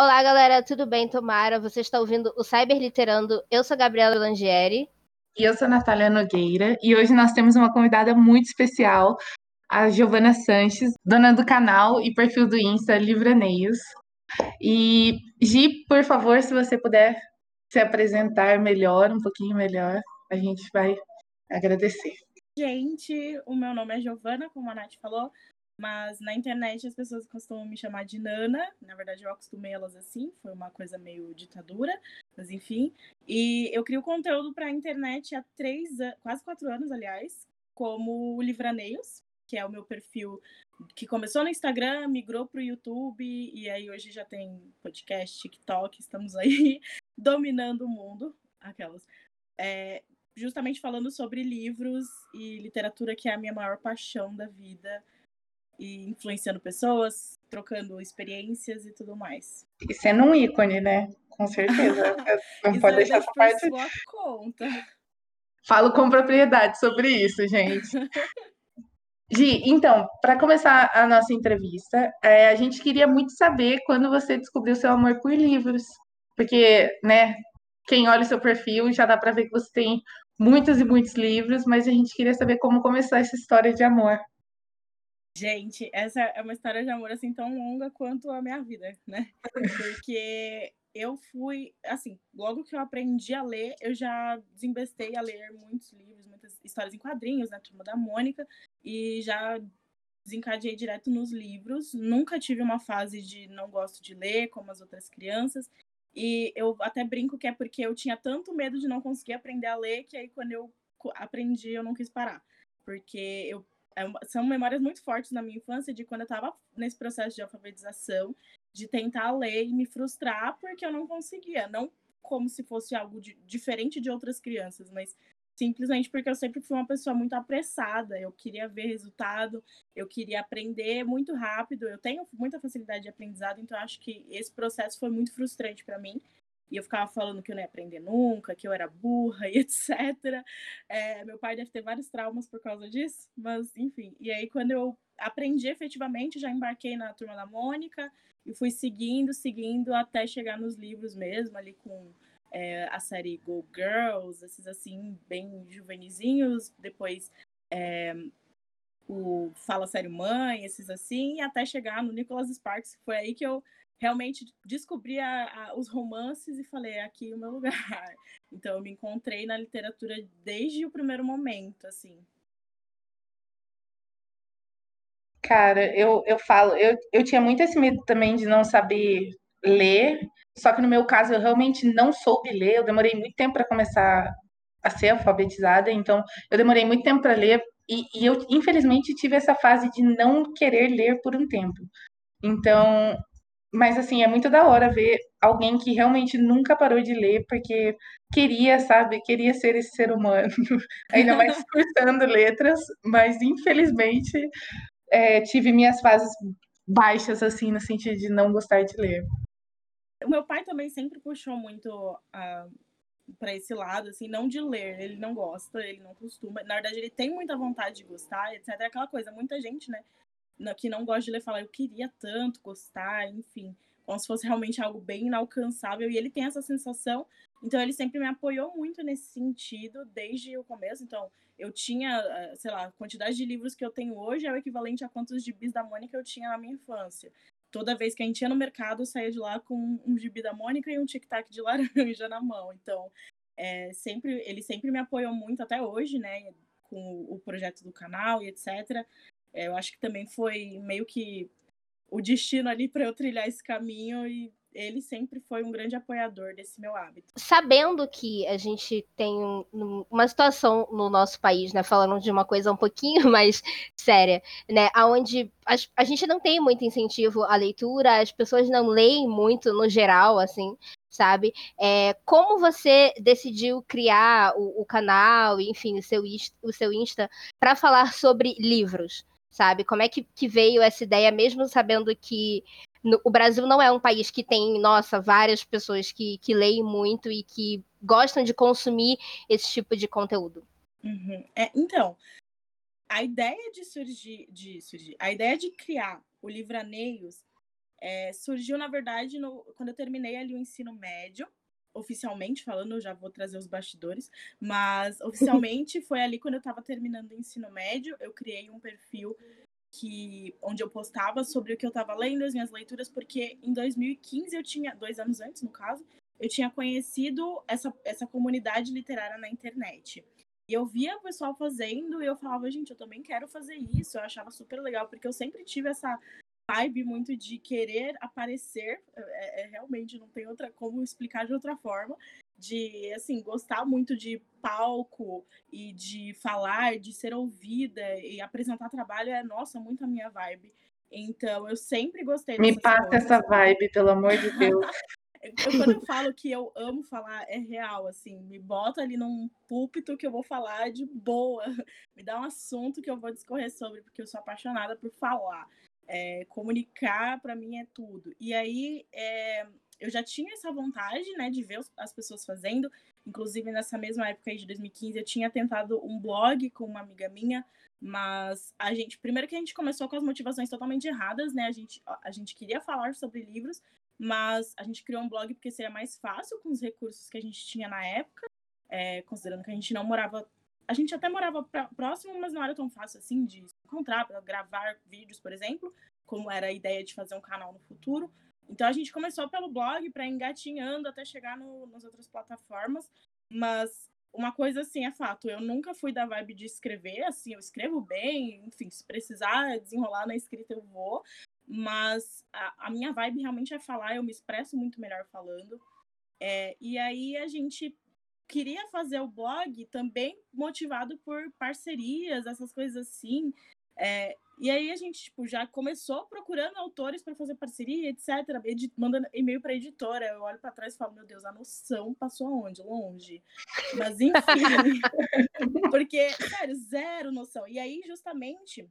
Olá, galera, tudo bem? Tomara, você está ouvindo o Cyber Literando. Eu sou a Gabriela Langieri. E eu sou a Natália Nogueira, e hoje nós temos uma convidada muito especial, a Giovana Sanches, dona do canal e perfil do Insta Livraneios. E, Gi, por favor, se você puder se apresentar melhor, um pouquinho melhor, a gente vai agradecer. Gente, o meu nome é Giovana, como a Nath falou. Mas na internet as pessoas costumam me chamar de Nana. Na verdade, eu acostumei elas assim, foi uma coisa meio ditadura, mas enfim. E eu crio conteúdo para a internet há três, quase quatro anos, aliás, como Livraneios, que é o meu perfil que começou no Instagram, migrou para o YouTube, e aí hoje já tem podcast, TikTok, estamos aí dominando o mundo. Aquelas. É, justamente falando sobre livros e literatura, que é a minha maior paixão da vida e influenciando pessoas, trocando experiências e tudo mais. E sendo um ícone, né? Com certeza. Não pode deixar essa parte. Sua conta. Falo com propriedade sobre isso, gente. Gi, então, para começar a nossa entrevista, é, a gente queria muito saber quando você descobriu seu amor por livros. Porque, né, quem olha o seu perfil já dá para ver que você tem muitos e muitos livros, mas a gente queria saber como começou essa história de amor. Gente, essa é uma história de amor assim tão longa quanto a minha vida, né? Porque eu fui, assim, logo que eu aprendi a ler, eu já desembestei a ler muitos livros, muitas histórias em quadrinhos, né? Turma da Mônica, e já desencadeei direto nos livros. Nunca tive uma fase de não gosto de ler, como as outras crianças. E eu até brinco que é porque eu tinha tanto medo de não conseguir aprender a ler, que aí quando eu aprendi, eu não quis parar. Porque eu é são memórias muito fortes na minha infância de quando eu estava nesse processo de alfabetização, de tentar ler e me frustrar porque eu não conseguia. Não como se fosse algo de, diferente de outras crianças, mas simplesmente porque eu sempre fui uma pessoa muito apressada. Eu queria ver resultado, eu queria aprender muito rápido. Eu tenho muita facilidade de aprendizado, então acho que esse processo foi muito frustrante para mim e eu ficava falando que eu não ia aprender nunca, que eu era burra e etc. É, meu pai deve ter vários traumas por causa disso, mas enfim. E aí, quando eu aprendi efetivamente, já embarquei na turma da Mônica e fui seguindo, seguindo até chegar nos livros mesmo, ali com é, a série Go Girls, esses assim, bem juvenizinhos. Depois. É, o Fala Sério Mãe, esses assim, e até chegar no Nicholas Sparks, que foi aí que eu realmente descobri a, a, os romances e falei, é aqui é o meu lugar. Então eu me encontrei na literatura desde o primeiro momento, assim. Cara, eu, eu falo, eu, eu tinha muito esse medo também de não saber ler, só que no meu caso eu realmente não soube ler, eu demorei muito tempo para começar a ser alfabetizada, então eu demorei muito tempo para ler e, e eu infelizmente tive essa fase de não querer ler por um tempo. Então, mas assim, é muito da hora ver alguém que realmente nunca parou de ler porque queria, sabe, queria ser esse ser humano. Ainda mais cursando letras, mas infelizmente é, tive minhas fases baixas, assim, no sentido de não gostar de ler. O meu pai também sempre puxou muito uh, para esse lado, assim, não de ler, ele não gosta, ele não costuma. Na verdade, ele tem muita vontade de gostar, etc. É aquela coisa, muita gente, né? Que não gosta de ler fala, eu queria tanto gostar, enfim, como se fosse realmente algo bem inalcançável. E ele tem essa sensação, então ele sempre me apoiou muito nesse sentido desde o começo. Então, eu tinha, eh, sei lá, a quantidade de livros que eu tenho hoje é o equivalente a quantos gibis da Mônica eu tinha na minha infância. Toda vez que a gente ia no mercado, eu saía de lá com um gibi da Mônica e um tic-tac de laranja na mão. Então, é, sempre, ele sempre me apoiou muito até hoje, né? Com o projeto do canal e etc. É, eu acho que também foi meio que o destino ali para eu trilhar esse caminho e ele sempre foi um grande apoiador desse meu hábito. Sabendo que a gente tem um, uma situação no nosso país, né, falando de uma coisa um pouquinho mais séria, né, onde a, a gente não tem muito incentivo à leitura, as pessoas não leem muito no geral, assim, sabe? É, como você decidiu criar o, o canal, enfim, o seu, o seu Insta, para falar sobre livros? Sabe? Como é que, que veio essa ideia, mesmo sabendo que no, o Brasil não é um país que tem, nossa, várias pessoas que, que leem muito e que gostam de consumir esse tipo de conteúdo. Uhum. É, então, a ideia de surgir, de surgir, a ideia de criar o Livraneios é, surgiu, na verdade, no, quando eu terminei ali o ensino médio, oficialmente falando, eu já vou trazer os bastidores, mas oficialmente foi ali quando eu estava terminando o ensino médio, eu criei um perfil que onde eu postava sobre o que eu estava lendo, as minhas leituras, porque em 2015 eu tinha, dois anos antes, no caso, eu tinha conhecido essa, essa comunidade literária na internet. E eu via o pessoal fazendo e eu falava, gente, eu também quero fazer isso. Eu achava super legal, porque eu sempre tive essa vibe muito de querer aparecer. É, é, realmente não tem outra como explicar de outra forma de assim gostar muito de palco e de falar, de ser ouvida e apresentar trabalho é nossa muito a minha vibe. Então eu sempre gostei. Me passa coisas. essa vibe, pelo amor de Deus. eu, quando eu falo que eu amo falar, é real, assim, me bota ali num púlpito que eu vou falar de boa, me dá um assunto que eu vou discorrer sobre, porque eu sou apaixonada por falar. É, comunicar para mim é tudo. E aí, é, eu já tinha essa vontade, né, de ver as pessoas fazendo. Inclusive, nessa mesma época aí de 2015, eu tinha tentado um blog com uma amiga minha, mas a gente, primeiro que a gente começou com as motivações totalmente erradas, né? A gente, a gente queria falar sobre livros, mas a gente criou um blog porque seria mais fácil com os recursos que a gente tinha na época, é, considerando que a gente não morava. A gente até morava próximo, mas não era tão fácil assim de encontrar, para gravar vídeos, por exemplo, como era a ideia de fazer um canal no futuro. Então a gente começou pelo blog para engatinhando até chegar no, nas outras plataformas, mas uma coisa assim é fato, eu nunca fui da vibe de escrever, assim, eu escrevo bem, enfim, se precisar desenrolar na escrita eu vou, mas a, a minha vibe realmente é falar, eu me expresso muito melhor falando. É, e aí a gente queria fazer o blog também motivado por parcerias, essas coisas assim. É, e aí a gente tipo, já começou procurando autores para fazer parceria, etc. mandando e-mail para editora. Eu olho para trás e falo, meu Deus, a noção passou aonde? Longe. Mas enfim. porque, sério, zero noção. E aí, justamente,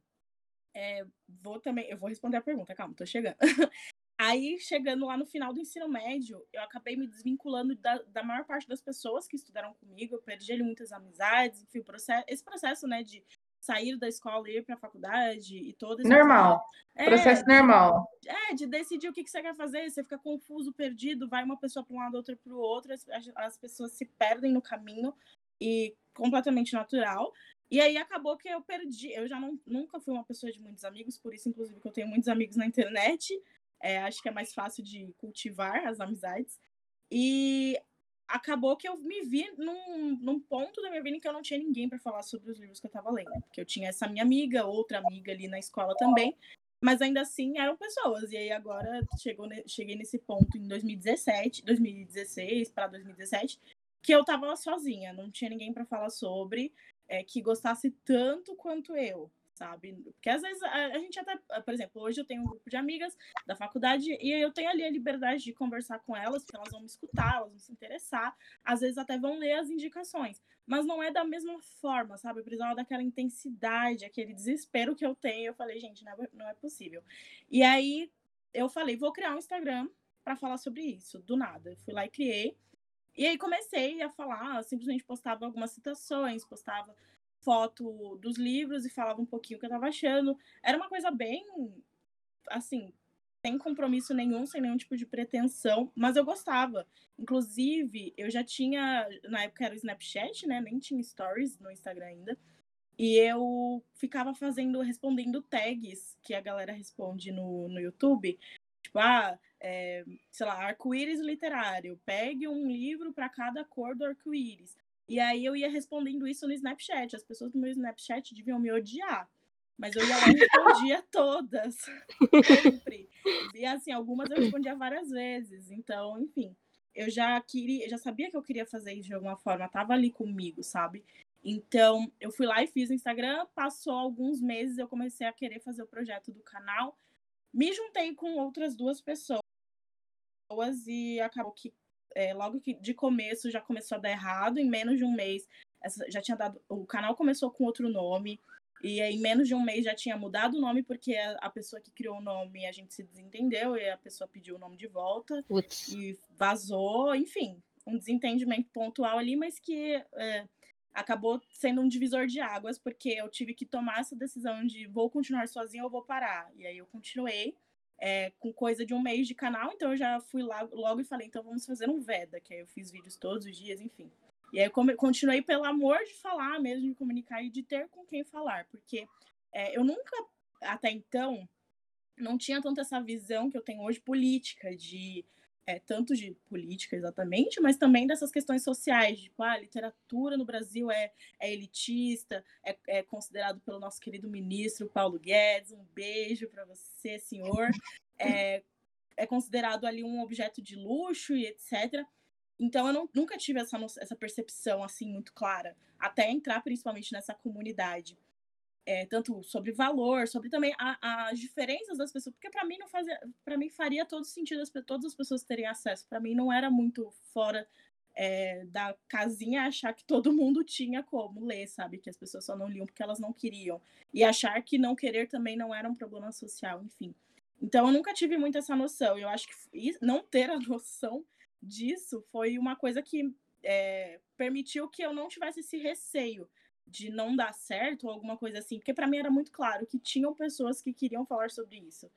é, vou também. Eu vou responder a pergunta, calma, tô chegando. Aí, chegando lá no final do ensino médio, eu acabei me desvinculando da, da maior parte das pessoas que estudaram comigo. Eu perdi ali muitas amizades, enfim, processo, esse processo, né, de sair da escola e ir para a faculdade e todo esse normal. É, processo normal. é de decidir o que, que você quer fazer você fica confuso perdido vai uma pessoa para um lado outra para o outro as, as pessoas se perdem no caminho e completamente natural. E aí acabou que eu perdi eu já não, nunca fui uma pessoa de muitos amigos por isso inclusive que eu tenho muitos amigos na internet é, acho que é mais fácil de cultivar as amizades e acabou que eu me vi num, num ponto da minha vida em que eu não tinha ninguém para falar sobre os livros que eu estava lendo. Porque eu tinha essa minha amiga, outra amiga ali na escola também, mas ainda assim eram pessoas. E aí agora chegou, cheguei nesse ponto em 2017, 2016 para 2017, que eu estava sozinha, não tinha ninguém para falar sobre, é, que gostasse tanto quanto eu sabe? Porque às vezes a, a, gente até, por exemplo, hoje eu tenho um grupo de amigas da faculdade e eu tenho ali a liberdade de conversar com elas, porque elas vão me escutar, elas vão se interessar, às vezes até vão ler as indicações, mas não é da mesma forma, sabe? Eu precisava daquela intensidade, aquele desespero que eu tenho. Eu falei, gente, não é, não é possível. E aí eu falei, vou criar um Instagram para falar sobre isso, do nada. Eu fui lá e criei. E aí comecei a falar, simplesmente postava algumas citações, postava foto dos livros e falava um pouquinho o que eu estava achando. Era uma coisa bem, assim, sem compromisso nenhum, sem nenhum tipo de pretensão, mas eu gostava. Inclusive, eu já tinha, na época era o Snapchat, né? Nem tinha stories no Instagram ainda. E eu ficava fazendo, respondendo tags que a galera responde no, no YouTube. Tipo, ah, é, sei lá, arco-íris literário. Pegue um livro para cada cor do arco-íris. E aí eu ia respondendo isso no Snapchat. As pessoas do meu Snapchat deviam me odiar. Mas eu ia lá e respondia todas. Sempre. E assim, algumas eu respondia várias vezes. Então, enfim, eu já queria, eu já sabia que eu queria fazer isso de alguma forma, tava ali comigo, sabe? Então, eu fui lá e fiz o Instagram, passou alguns meses, eu comecei a querer fazer o projeto do canal. Me juntei com outras duas pessoas e acabou que é, logo que de começo já começou a dar errado, em menos de um mês já tinha dado. O canal começou com outro nome. E em menos de um mês já tinha mudado o nome, porque a pessoa que criou o nome a gente se desentendeu e a pessoa pediu o nome de volta Uts. e vazou, enfim, um desentendimento pontual ali, mas que é, acabou sendo um divisor de águas, porque eu tive que tomar essa decisão de vou continuar sozinha ou vou parar. E aí eu continuei é, com coisa de um mês de canal, então eu já fui lá logo e falei, então vamos fazer um Veda, que aí eu fiz vídeos todos os dias, enfim. E aí eu continuei pelo amor de falar mesmo, de comunicar e de ter com quem falar, porque é, eu nunca, até então, não tinha tanto essa visão que eu tenho hoje política, de é, tanto de política exatamente, mas também dessas questões sociais, tipo, ah, a literatura no Brasil é, é elitista, é, é, considerado pelo nosso querido ministro Paulo Guedes, um beijo para você, senhor, é, é considerado ali um objeto de luxo e etc. Então eu não, nunca tive essa, essa percepção assim muito clara, até entrar principalmente nessa comunidade. É, tanto sobre valor, sobre também a, as diferenças das pessoas, porque para mim não fazia, para mim faria todo sentido as, todas as pessoas terem acesso. Para mim não era muito fora é, da casinha achar que todo mundo tinha como ler, sabe? Que as pessoas só não liam porque elas não queriam. E achar que não querer também não era um problema social, enfim. Então eu nunca tive muito essa noção. Eu acho que não ter a noção disso foi uma coisa que é, permitiu que eu não tivesse esse receio de não dar certo ou alguma coisa assim, porque para mim era muito claro que tinham pessoas que queriam falar sobre isso,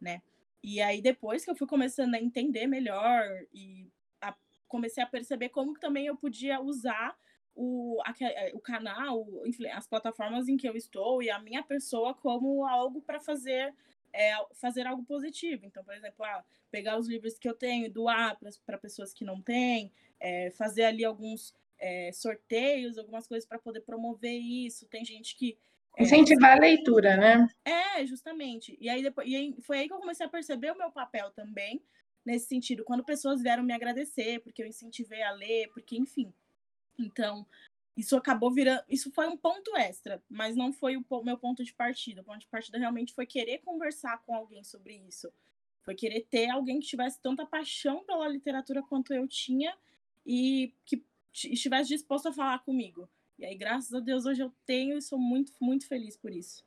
né? E aí depois que eu fui começando a entender melhor e a, comecei a perceber como também eu podia usar o, a, o canal, as plataformas em que eu estou e a minha pessoa como algo para fazer é, fazer algo positivo. Então, por exemplo, ah, pegar os livros que eu tenho doar para pessoas que não têm, é, fazer ali alguns é, sorteios, algumas coisas para poder promover isso. Tem gente que. É, Incentivar a leitura, né? É, justamente. E aí, depois, e aí foi aí que eu comecei a perceber o meu papel também, nesse sentido, quando pessoas vieram me agradecer, porque eu incentivei a ler, porque, enfim. Então, isso acabou virando. Isso foi um ponto extra, mas não foi o meu ponto de partida. O ponto de partida realmente foi querer conversar com alguém sobre isso. Foi querer ter alguém que tivesse tanta paixão pela literatura quanto eu tinha e que estivesse disposto a falar comigo. E aí, graças a Deus, hoje eu tenho e sou muito, muito feliz por isso.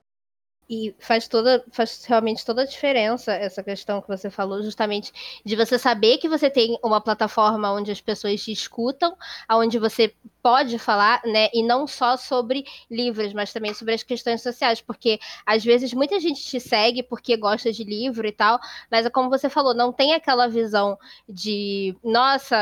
E faz toda, faz realmente toda a diferença essa questão que você falou, justamente de você saber que você tem uma plataforma onde as pessoas te escutam, onde você pode falar, né? E não só sobre livros, mas também sobre as questões sociais, porque às vezes muita gente te segue porque gosta de livro e tal, mas é como você falou, não tem aquela visão de, nossa,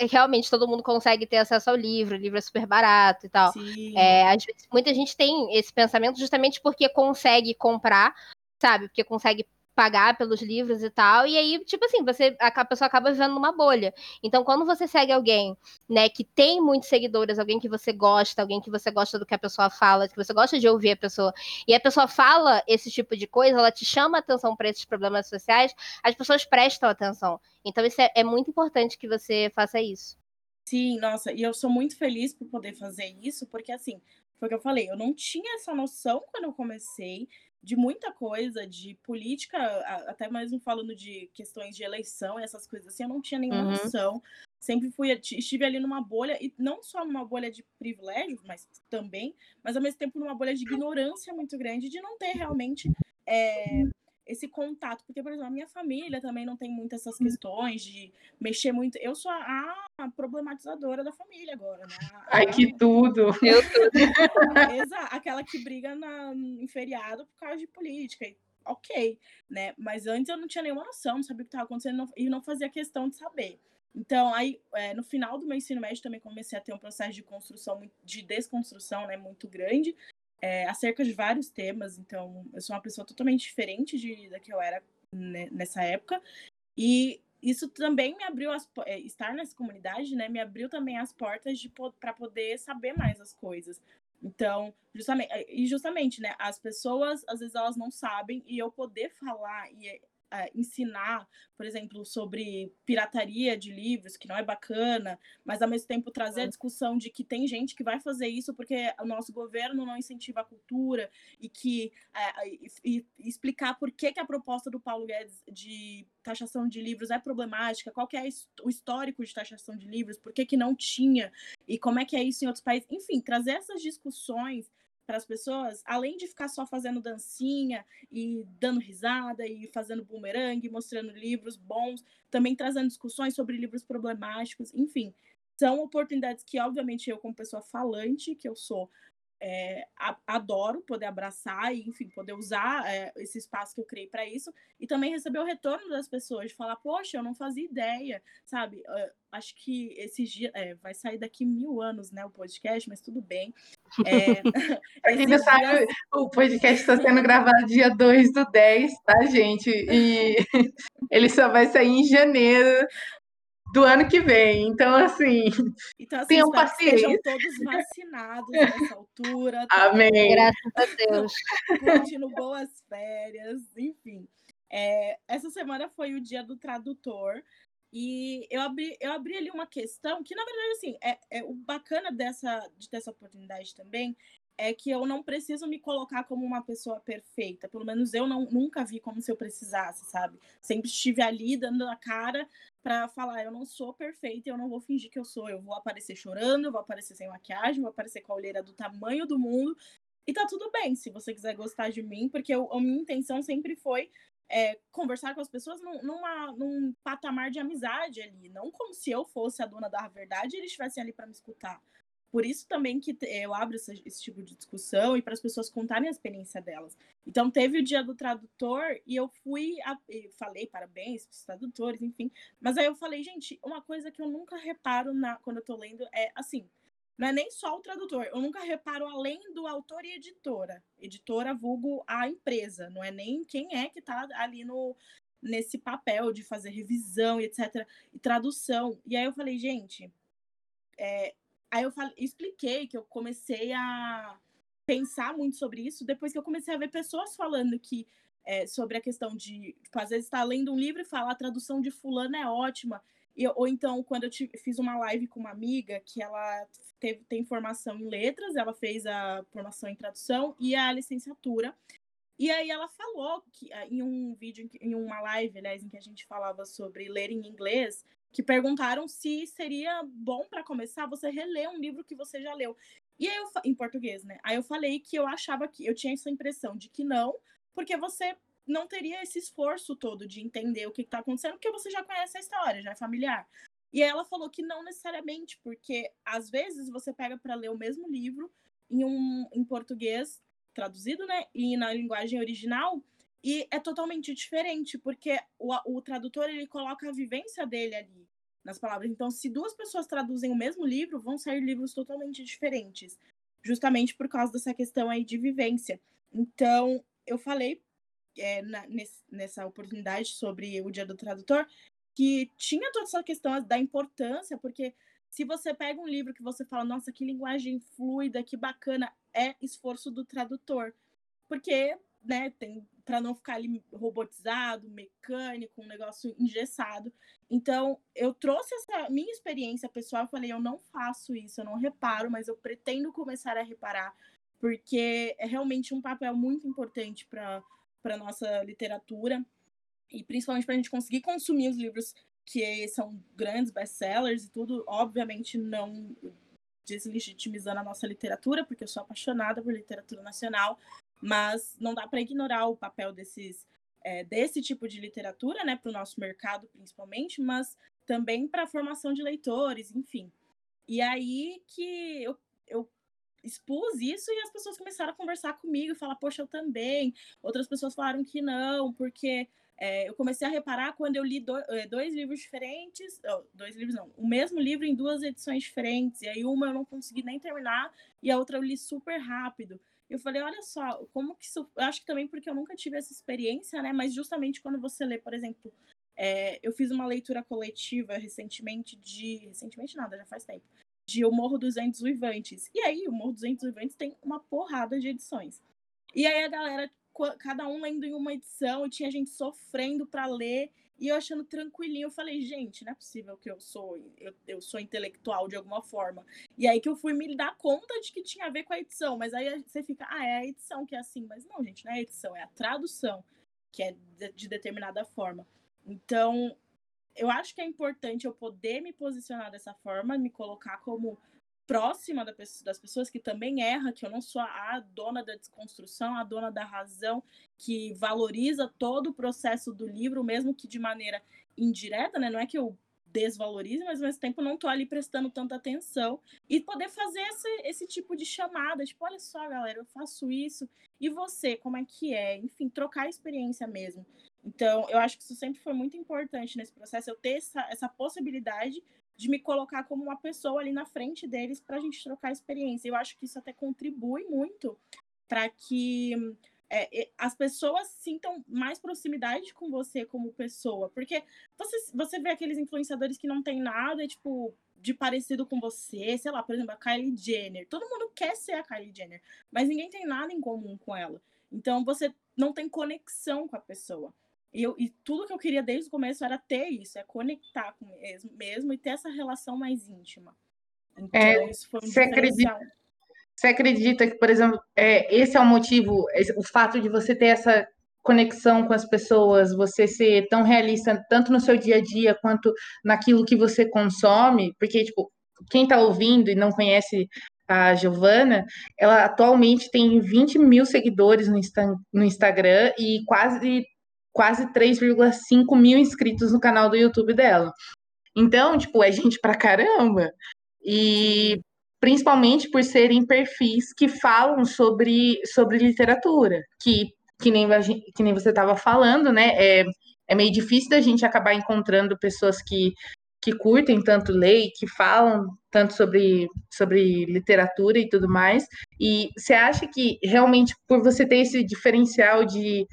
realmente todo mundo consegue ter acesso ao livro, o livro é super barato e tal. É, às vezes, muita gente tem esse pensamento justamente porque consegue comprar, sabe? Porque consegue pagar pelos livros e tal, e aí, tipo assim, você a pessoa acaba vivendo numa bolha. Então, quando você segue alguém, né, que tem muitos seguidores, alguém que você gosta, alguém que você gosta do que a pessoa fala, que você gosta de ouvir a pessoa, e a pessoa fala esse tipo de coisa, ela te chama atenção para esses problemas sociais, as pessoas prestam atenção. Então, isso é, é muito importante que você faça isso. Sim, nossa, e eu sou muito feliz por poder fazer isso, porque assim, foi o que eu falei, eu não tinha essa noção quando eu comecei de muita coisa, de política, até mesmo falando de questões de eleição e essas coisas assim, eu não tinha nenhuma uhum. noção. Sempre fui, estive ali numa bolha, e não só numa bolha de privilégios, mas também, mas ao mesmo tempo numa bolha de ignorância muito grande, de não ter realmente é, esse contato, porque, por exemplo, a minha família também não tem muitas essas hum. questões de mexer muito. Eu sou a, a problematizadora da família agora, né? A, Ai, que tudo! Eu. Exato, aquela que briga na, em feriado por causa de política. Ok, né? Mas antes eu não tinha nenhuma noção, não sabia o que estava acontecendo e não fazia questão de saber. Então, aí, é, no final do meu ensino médio, também comecei a ter um processo de construção, de desconstrução, né, muito grande, é, acerca de vários temas. Então, eu sou uma pessoa totalmente diferente de, da que eu era né, nessa época. E isso também me abriu as, é, estar nessa comunidade, né? Me abriu também as portas para poder saber mais as coisas. Então, justamente, e justamente, né? As pessoas às vezes elas não sabem e eu poder falar e uh, ensinar, por exemplo, sobre pirataria de livros, que não é bacana, mas ao mesmo tempo trazer a discussão de que tem gente que vai fazer isso porque o nosso governo não incentiva a cultura e que uh, e, e explicar por que, que a proposta do Paulo Guedes de taxação de livros é problemática, qual que é o histórico de taxação de livros, por que, que não tinha e como é que é isso em outros países, enfim, trazer essas discussões para as pessoas, além de ficar só fazendo dancinha e dando risada e fazendo bumerangue, mostrando livros bons, também trazendo discussões sobre livros problemáticos, enfim, são oportunidades que, obviamente, eu, como pessoa falante, que eu sou, é, adoro poder abraçar e, enfim, poder usar é, esse espaço que eu criei para isso e também receber o retorno das pessoas, de falar, poxa, eu não fazia ideia, sabe? Uh, acho que esses dias, é, vai sair daqui mil anos, né, o podcast, mas tudo bem. É, não sabe, o podcast está sendo gravado dia 2 do 10, tá, gente? E ele só vai sair em janeiro do ano que vem. Então, assim, então, assim tenham paciência. Sejam todos vacinados nessa altura. Tá? Amém. Graças a Deus. Curtindo boas férias, enfim. É, essa semana foi o dia do tradutor. E eu abri, eu abri ali uma questão que, na verdade, assim, é, é o bacana dessa, de ter essa oportunidade também é que eu não preciso me colocar como uma pessoa perfeita. Pelo menos eu não, nunca vi como se eu precisasse, sabe? Sempre estive ali dando a cara para falar, eu não sou perfeita, eu não vou fingir que eu sou. Eu vou aparecer chorando, eu vou aparecer sem maquiagem, vou aparecer com a olheira do tamanho do mundo. E tá tudo bem se você quiser gostar de mim, porque eu, a minha intenção sempre foi é, conversar com as pessoas num, numa, num patamar de amizade ali, não como se eu fosse a dona da verdade e eles estivessem ali para me escutar. Por isso também que eu abro esse, tipo de discussão e para as pessoas contarem a experiência delas. Então teve o dia do tradutor e eu fui, a, falei parabéns para os tradutores, enfim. Mas aí eu falei, gente, uma coisa que eu nunca reparo na, quando eu estou lendo é assim, não é nem só o tradutor, eu nunca reparo além do autor e editora. Editora vulgo a empresa, não é nem quem é que está ali no nesse papel de fazer revisão e etc. e tradução. E aí eu falei, gente, é, Aí eu falei, expliquei que eu comecei a pensar muito sobre isso depois que eu comecei a ver pessoas falando que é, sobre a questão de, tipo, às vezes está lendo um livro e fala a tradução de fulano é ótima. Ou então, quando eu fiz uma live com uma amiga que ela teve, tem formação em letras, ela fez a formação em tradução e a licenciatura. E aí ela falou que em um vídeo, em uma live, aliás, em que a gente falava sobre ler em inglês, que perguntaram se seria bom para começar você reler um livro que você já leu. E aí eu, em português, né? Aí eu falei que eu achava que eu tinha essa impressão de que não, porque você não teria esse esforço todo de entender o que está acontecendo, porque você já conhece a história, já é familiar. E aí ela falou que não necessariamente, porque às vezes você pega para ler o mesmo livro em um em português traduzido, né, e na linguagem original, e é totalmente diferente, porque o, o tradutor ele coloca a vivência dele ali nas palavras. Então, se duas pessoas traduzem o mesmo livro, vão sair livros totalmente diferentes, justamente por causa dessa questão aí de vivência. Então, eu falei é, na, nesse, nessa oportunidade sobre o Dia do Tradutor que tinha toda essa questão da importância, porque se você pega um livro que você fala, nossa, que linguagem fluida, que bacana, é esforço do tradutor. Porque, né, tem para não ficar ali robotizado, mecânico, um negócio engessado. Então, eu trouxe essa minha experiência pessoal, eu falei, eu não faço isso, eu não reparo, mas eu pretendo começar a reparar, porque é realmente um papel muito importante para para nossa literatura e principalmente para a gente conseguir consumir os livros que são grandes best-sellers e tudo, obviamente não deslegitimizando a nossa literatura, porque eu sou apaixonada por literatura nacional, mas não dá para ignorar o papel desses é, desse tipo de literatura, né, para o nosso mercado principalmente, mas também para a formação de leitores, enfim. E aí que eu, eu expus isso e as pessoas começaram a conversar comigo falar, poxa, eu também. Outras pessoas falaram que não, porque é, eu comecei a reparar quando eu li do, é, dois livros diferentes, dois livros não, o mesmo livro em duas edições diferentes, e aí uma eu não consegui nem terminar e a outra eu li super rápido. Eu falei, olha só, como que isso. Eu acho que também porque eu nunca tive essa experiência, né? Mas justamente quando você lê, por exemplo, é, eu fiz uma leitura coletiva recentemente de. Recentemente nada, já faz tempo. De O Morro dos Ventos Uivantes. E aí, o Morro dos Ventos Uivantes tem uma porrada de edições. E aí a galera cada um lendo em uma edição, e tinha gente sofrendo para ler, e eu achando tranquilinho. Eu falei, gente, não é possível que eu sou, eu, eu sou intelectual de alguma forma. E aí que eu fui me dar conta de que tinha a ver com a edição. Mas aí você fica, ah, é a edição que é assim. Mas não, gente, não é a edição, é a tradução que é de, de determinada forma. Então, eu acho que é importante eu poder me posicionar dessa forma, me colocar como próxima das pessoas que também erra, que eu não sou a dona da desconstrução, a dona da razão, que valoriza todo o processo do livro, mesmo que de maneira indireta, né? Não é que eu desvalorize, mas ao mesmo tempo não tô ali prestando tanta atenção e poder fazer esse, esse tipo de chamada, tipo, olha só, galera, eu faço isso, e você, como é que é? Enfim, trocar a experiência mesmo. Então, eu acho que isso sempre foi muito importante nesse processo, eu ter essa, essa possibilidade de me colocar como uma pessoa ali na frente deles para a gente trocar experiência. Eu acho que isso até contribui muito para que é, as pessoas sintam mais proximidade com você como pessoa. Porque você, você vê aqueles influenciadores que não tem nada, tipo, de parecido com você, sei lá, por exemplo, a Kylie Jenner. Todo mundo quer ser a Kylie Jenner, mas ninguém tem nada em comum com ela. Então você não tem conexão com a pessoa. E, eu, e tudo que eu queria desde o começo era ter isso, é conectar com mesmo, mesmo e ter essa relação mais íntima. Então, é, isso foi um você acredita, você acredita que, por exemplo, é, esse é o motivo, o fato de você ter essa conexão com as pessoas, você ser tão realista tanto no seu dia a dia quanto naquilo que você consome, porque, tipo, quem está ouvindo e não conhece a Giovana, ela atualmente tem 20 mil seguidores no, Insta no Instagram e quase quase 3,5 mil inscritos no canal do YouTube dela. Então, tipo, é gente pra caramba. E principalmente por serem perfis que falam sobre, sobre literatura, que, que, nem, que nem você estava falando, né? É, é meio difícil da gente acabar encontrando pessoas que, que curtem tanto ler, que falam tanto sobre, sobre literatura e tudo mais. E você acha que realmente por você ter esse diferencial de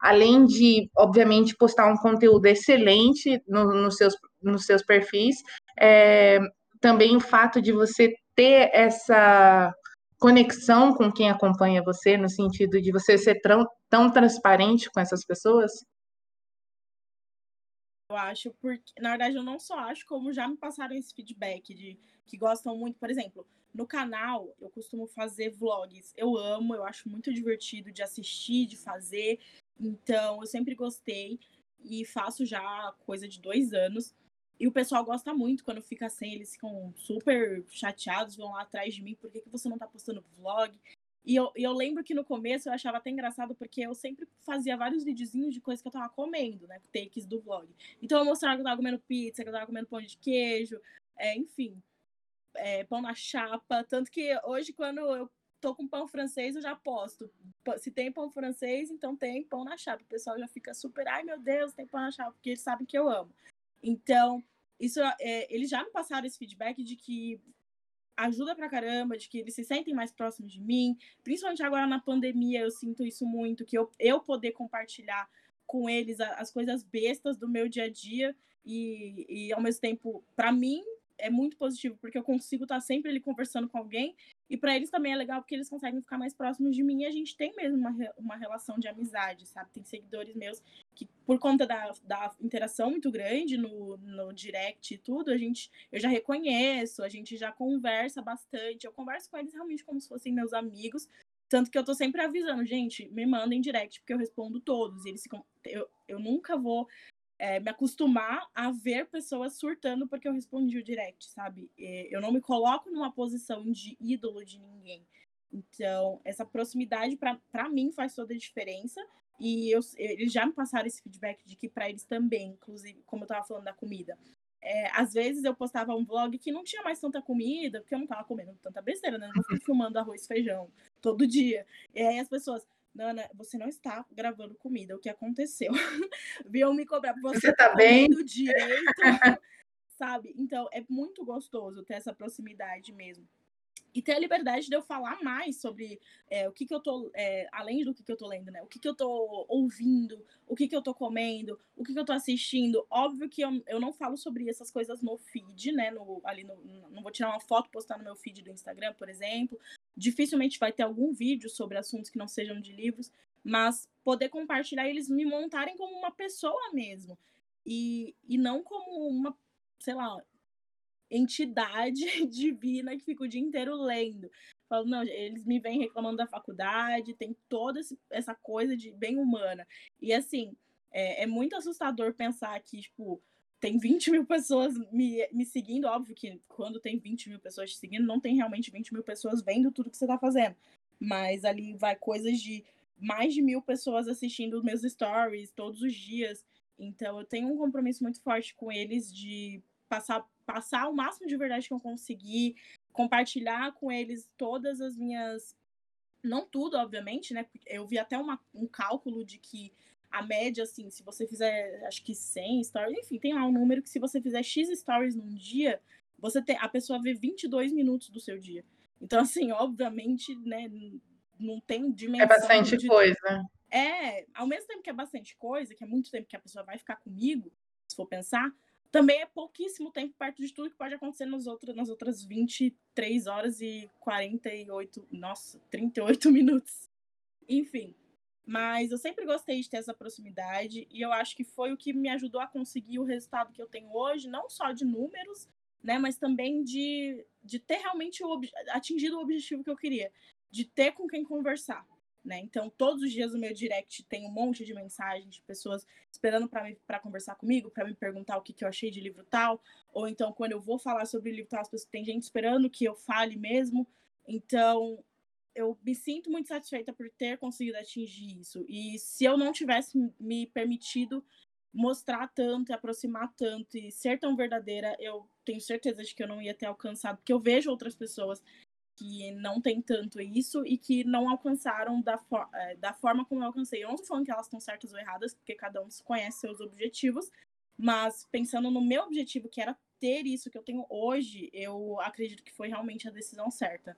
além de, obviamente, postar um conteúdo excelente no, no seus, nos seus perfis, é, também o fato de você ter essa conexão com quem acompanha você, no sentido de você ser tão, tão transparente com essas pessoas? Eu acho, porque, na verdade, eu não só acho, como já me passaram esse feedback de que gostam muito, por exemplo, no canal eu costumo fazer vlogs. Eu amo, eu acho muito divertido de assistir, de fazer. Então, eu sempre gostei e faço já coisa de dois anos. E o pessoal gosta muito quando fica sem, eles ficam super chateados, vão lá atrás de mim, por que, que você não tá postando vlog? E eu, eu lembro que no começo eu achava até engraçado, porque eu sempre fazia vários videozinhos de coisas que eu tava comendo, né? Takes do vlog. Então eu mostrava que eu tava comendo pizza, que eu tava comendo pão de queijo, é, enfim, é, pão na chapa. Tanto que hoje, quando eu tô com pão francês, eu já posto. Se tem pão francês, então tem pão na chapa. O pessoal já fica super, ai meu Deus, tem pão na chapa, porque eles sabem que eu amo. Então, isso é, eles já me passaram esse feedback de que ajuda pra caramba, de que eles se sentem mais próximos de mim. Principalmente agora na pandemia, eu sinto isso muito, que eu, eu poder compartilhar com eles as coisas bestas do meu dia a dia e, e ao mesmo tempo, para mim, é muito positivo, porque eu consigo estar sempre ali conversando com alguém, e para eles também é legal porque eles conseguem ficar mais próximos de mim e a gente tem mesmo uma, uma relação de amizade, sabe? Tem seguidores meus que, por conta da, da interação muito grande no, no direct e tudo, a gente, eu já reconheço, a gente já conversa bastante, eu converso com eles realmente como se fossem meus amigos, tanto que eu tô sempre avisando, gente, me mandem direct, porque eu respondo todos. Eles ficam. Eu, eu nunca vou é, me acostumar a ver pessoas surtando porque eu respondi o direct, sabe? Eu não me coloco numa posição de ídolo de ninguém. Então, essa proximidade, para mim, faz toda a diferença. E eu, eles já me passaram esse feedback de que para eles também, inclusive, como eu tava falando da comida. É, às vezes eu postava um vlog que não tinha mais tanta comida, porque eu não tava comendo tanta besteira, né? Não vou ficar filmando arroz e feijão todo dia. E aí as pessoas, Nana, você não está gravando comida. O que aconteceu? Viu me cobrar. Você, você tá, tá bem? direito, sabe? Então, é muito gostoso ter essa proximidade mesmo. E ter a liberdade de eu falar mais sobre é, o que, que eu tô, é, além do que, que eu tô lendo, né? O que, que eu tô ouvindo, o que, que eu tô comendo, o que, que eu tô assistindo. Óbvio que eu, eu não falo sobre essas coisas no feed, né? No, ali no, não vou tirar uma foto postar no meu feed do Instagram, por exemplo. Dificilmente vai ter algum vídeo sobre assuntos que não sejam de livros, mas poder compartilhar eles me montarem como uma pessoa mesmo. E, e não como uma, sei lá, entidade divina que fica o dia inteiro lendo. Falo, não, eles me vêm reclamando da faculdade, tem toda essa coisa de bem humana. E assim, é, é, muito assustador pensar que, tipo, tem 20 mil pessoas me, me seguindo. Óbvio que quando tem 20 mil pessoas te seguindo, não tem realmente 20 mil pessoas vendo tudo que você tá fazendo. Mas ali vai coisas de mais de mil pessoas assistindo meus stories todos os dias. Então eu tenho um compromisso muito forte com eles de passar passar o máximo de verdade que eu conseguir, compartilhar com eles todas as minhas. Não tudo, obviamente, né? Eu vi até uma, um cálculo de que a média, assim, se você fizer, acho que 100 stories, enfim, tem lá um número que se você fizer X stories num dia, você tem, a pessoa vê 22 minutos do seu dia. Então, assim, obviamente, né, não tem dimensão. É bastante de... coisa. É, ao mesmo tempo que é bastante coisa, que é muito tempo que a pessoa vai ficar comigo, se for pensar, também é pouquíssimo tempo perto de tudo que pode acontecer nas outras, nas outras 23 horas e 48, nossa, 38 minutos. Enfim, mas eu sempre gostei de ter essa proximidade e eu acho que foi o que me ajudou a conseguir o resultado que eu tenho hoje, não só de números, né, mas também de, de ter realmente o, atingido o objetivo que eu queria, de ter com quem conversar. Né? Então, todos os dias no meu direct tem um monte de mensagens de pessoas esperando para conversar comigo, para me perguntar o que, que eu achei de livro tal. Ou então, quando eu vou falar sobre livro tal, as pessoas, tem gente esperando que eu fale mesmo. Então, eu me sinto muito satisfeita por ter conseguido atingir isso. E se eu não tivesse me permitido mostrar tanto, aproximar tanto e ser tão verdadeira, eu tenho certeza de que eu não ia ter alcançado, porque eu vejo outras pessoas que não tem tanto isso e que não alcançaram da, for é, da forma como eu alcancei. Eu não tô falando que elas estão certas ou erradas, porque cada um conhece seus objetivos, mas pensando no meu objetivo, que era ter isso que eu tenho hoje, eu acredito que foi realmente a decisão certa.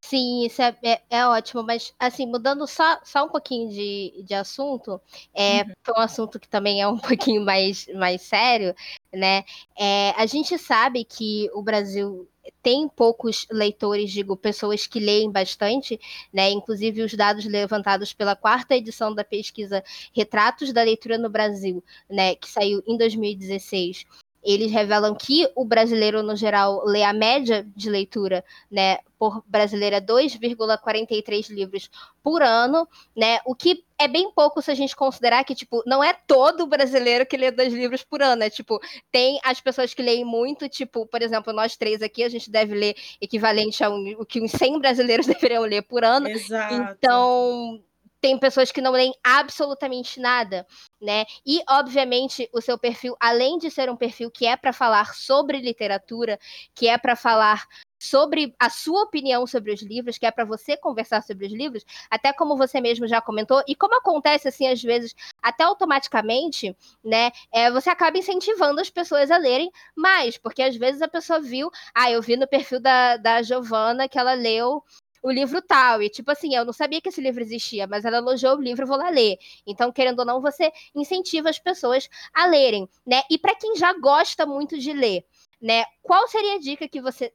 Sim, isso é, é, é, ótimo, mas assim, mudando só, só um pouquinho de, de assunto, é uhum. um assunto que também é um pouquinho mais, mais sério, né? É, a gente sabe que o Brasil tem poucos leitores, digo, pessoas que leem bastante, né? Inclusive os dados levantados pela quarta edição da pesquisa Retratos da Leitura no Brasil, né, que saiu em 2016, eles revelam que o brasileiro, no geral, lê a média de leitura, né, por brasileira 2,43 livros por ano, né, o que é bem pouco se a gente considerar que, tipo, não é todo brasileiro que lê dois livros por ano, é tipo, tem as pessoas que leem muito, tipo, por exemplo, nós três aqui, a gente deve ler equivalente a um, o que uns 100 brasileiros deveriam ler por ano, Exato. então tem pessoas que não leem absolutamente nada, né? E obviamente o seu perfil, além de ser um perfil que é para falar sobre literatura, que é para falar sobre a sua opinião sobre os livros, que é para você conversar sobre os livros, até como você mesmo já comentou, e como acontece assim às vezes, até automaticamente, né? É, você acaba incentivando as pessoas a lerem mais, porque às vezes a pessoa viu, ah, eu vi no perfil da, da Giovana que ela leu o livro tal. E, tipo assim, eu não sabia que esse livro existia, mas ela elogiou o livro, vou lá ler. Então, querendo ou não, você incentiva as pessoas a lerem, né? E para quem já gosta muito de ler, né? Qual seria a dica que você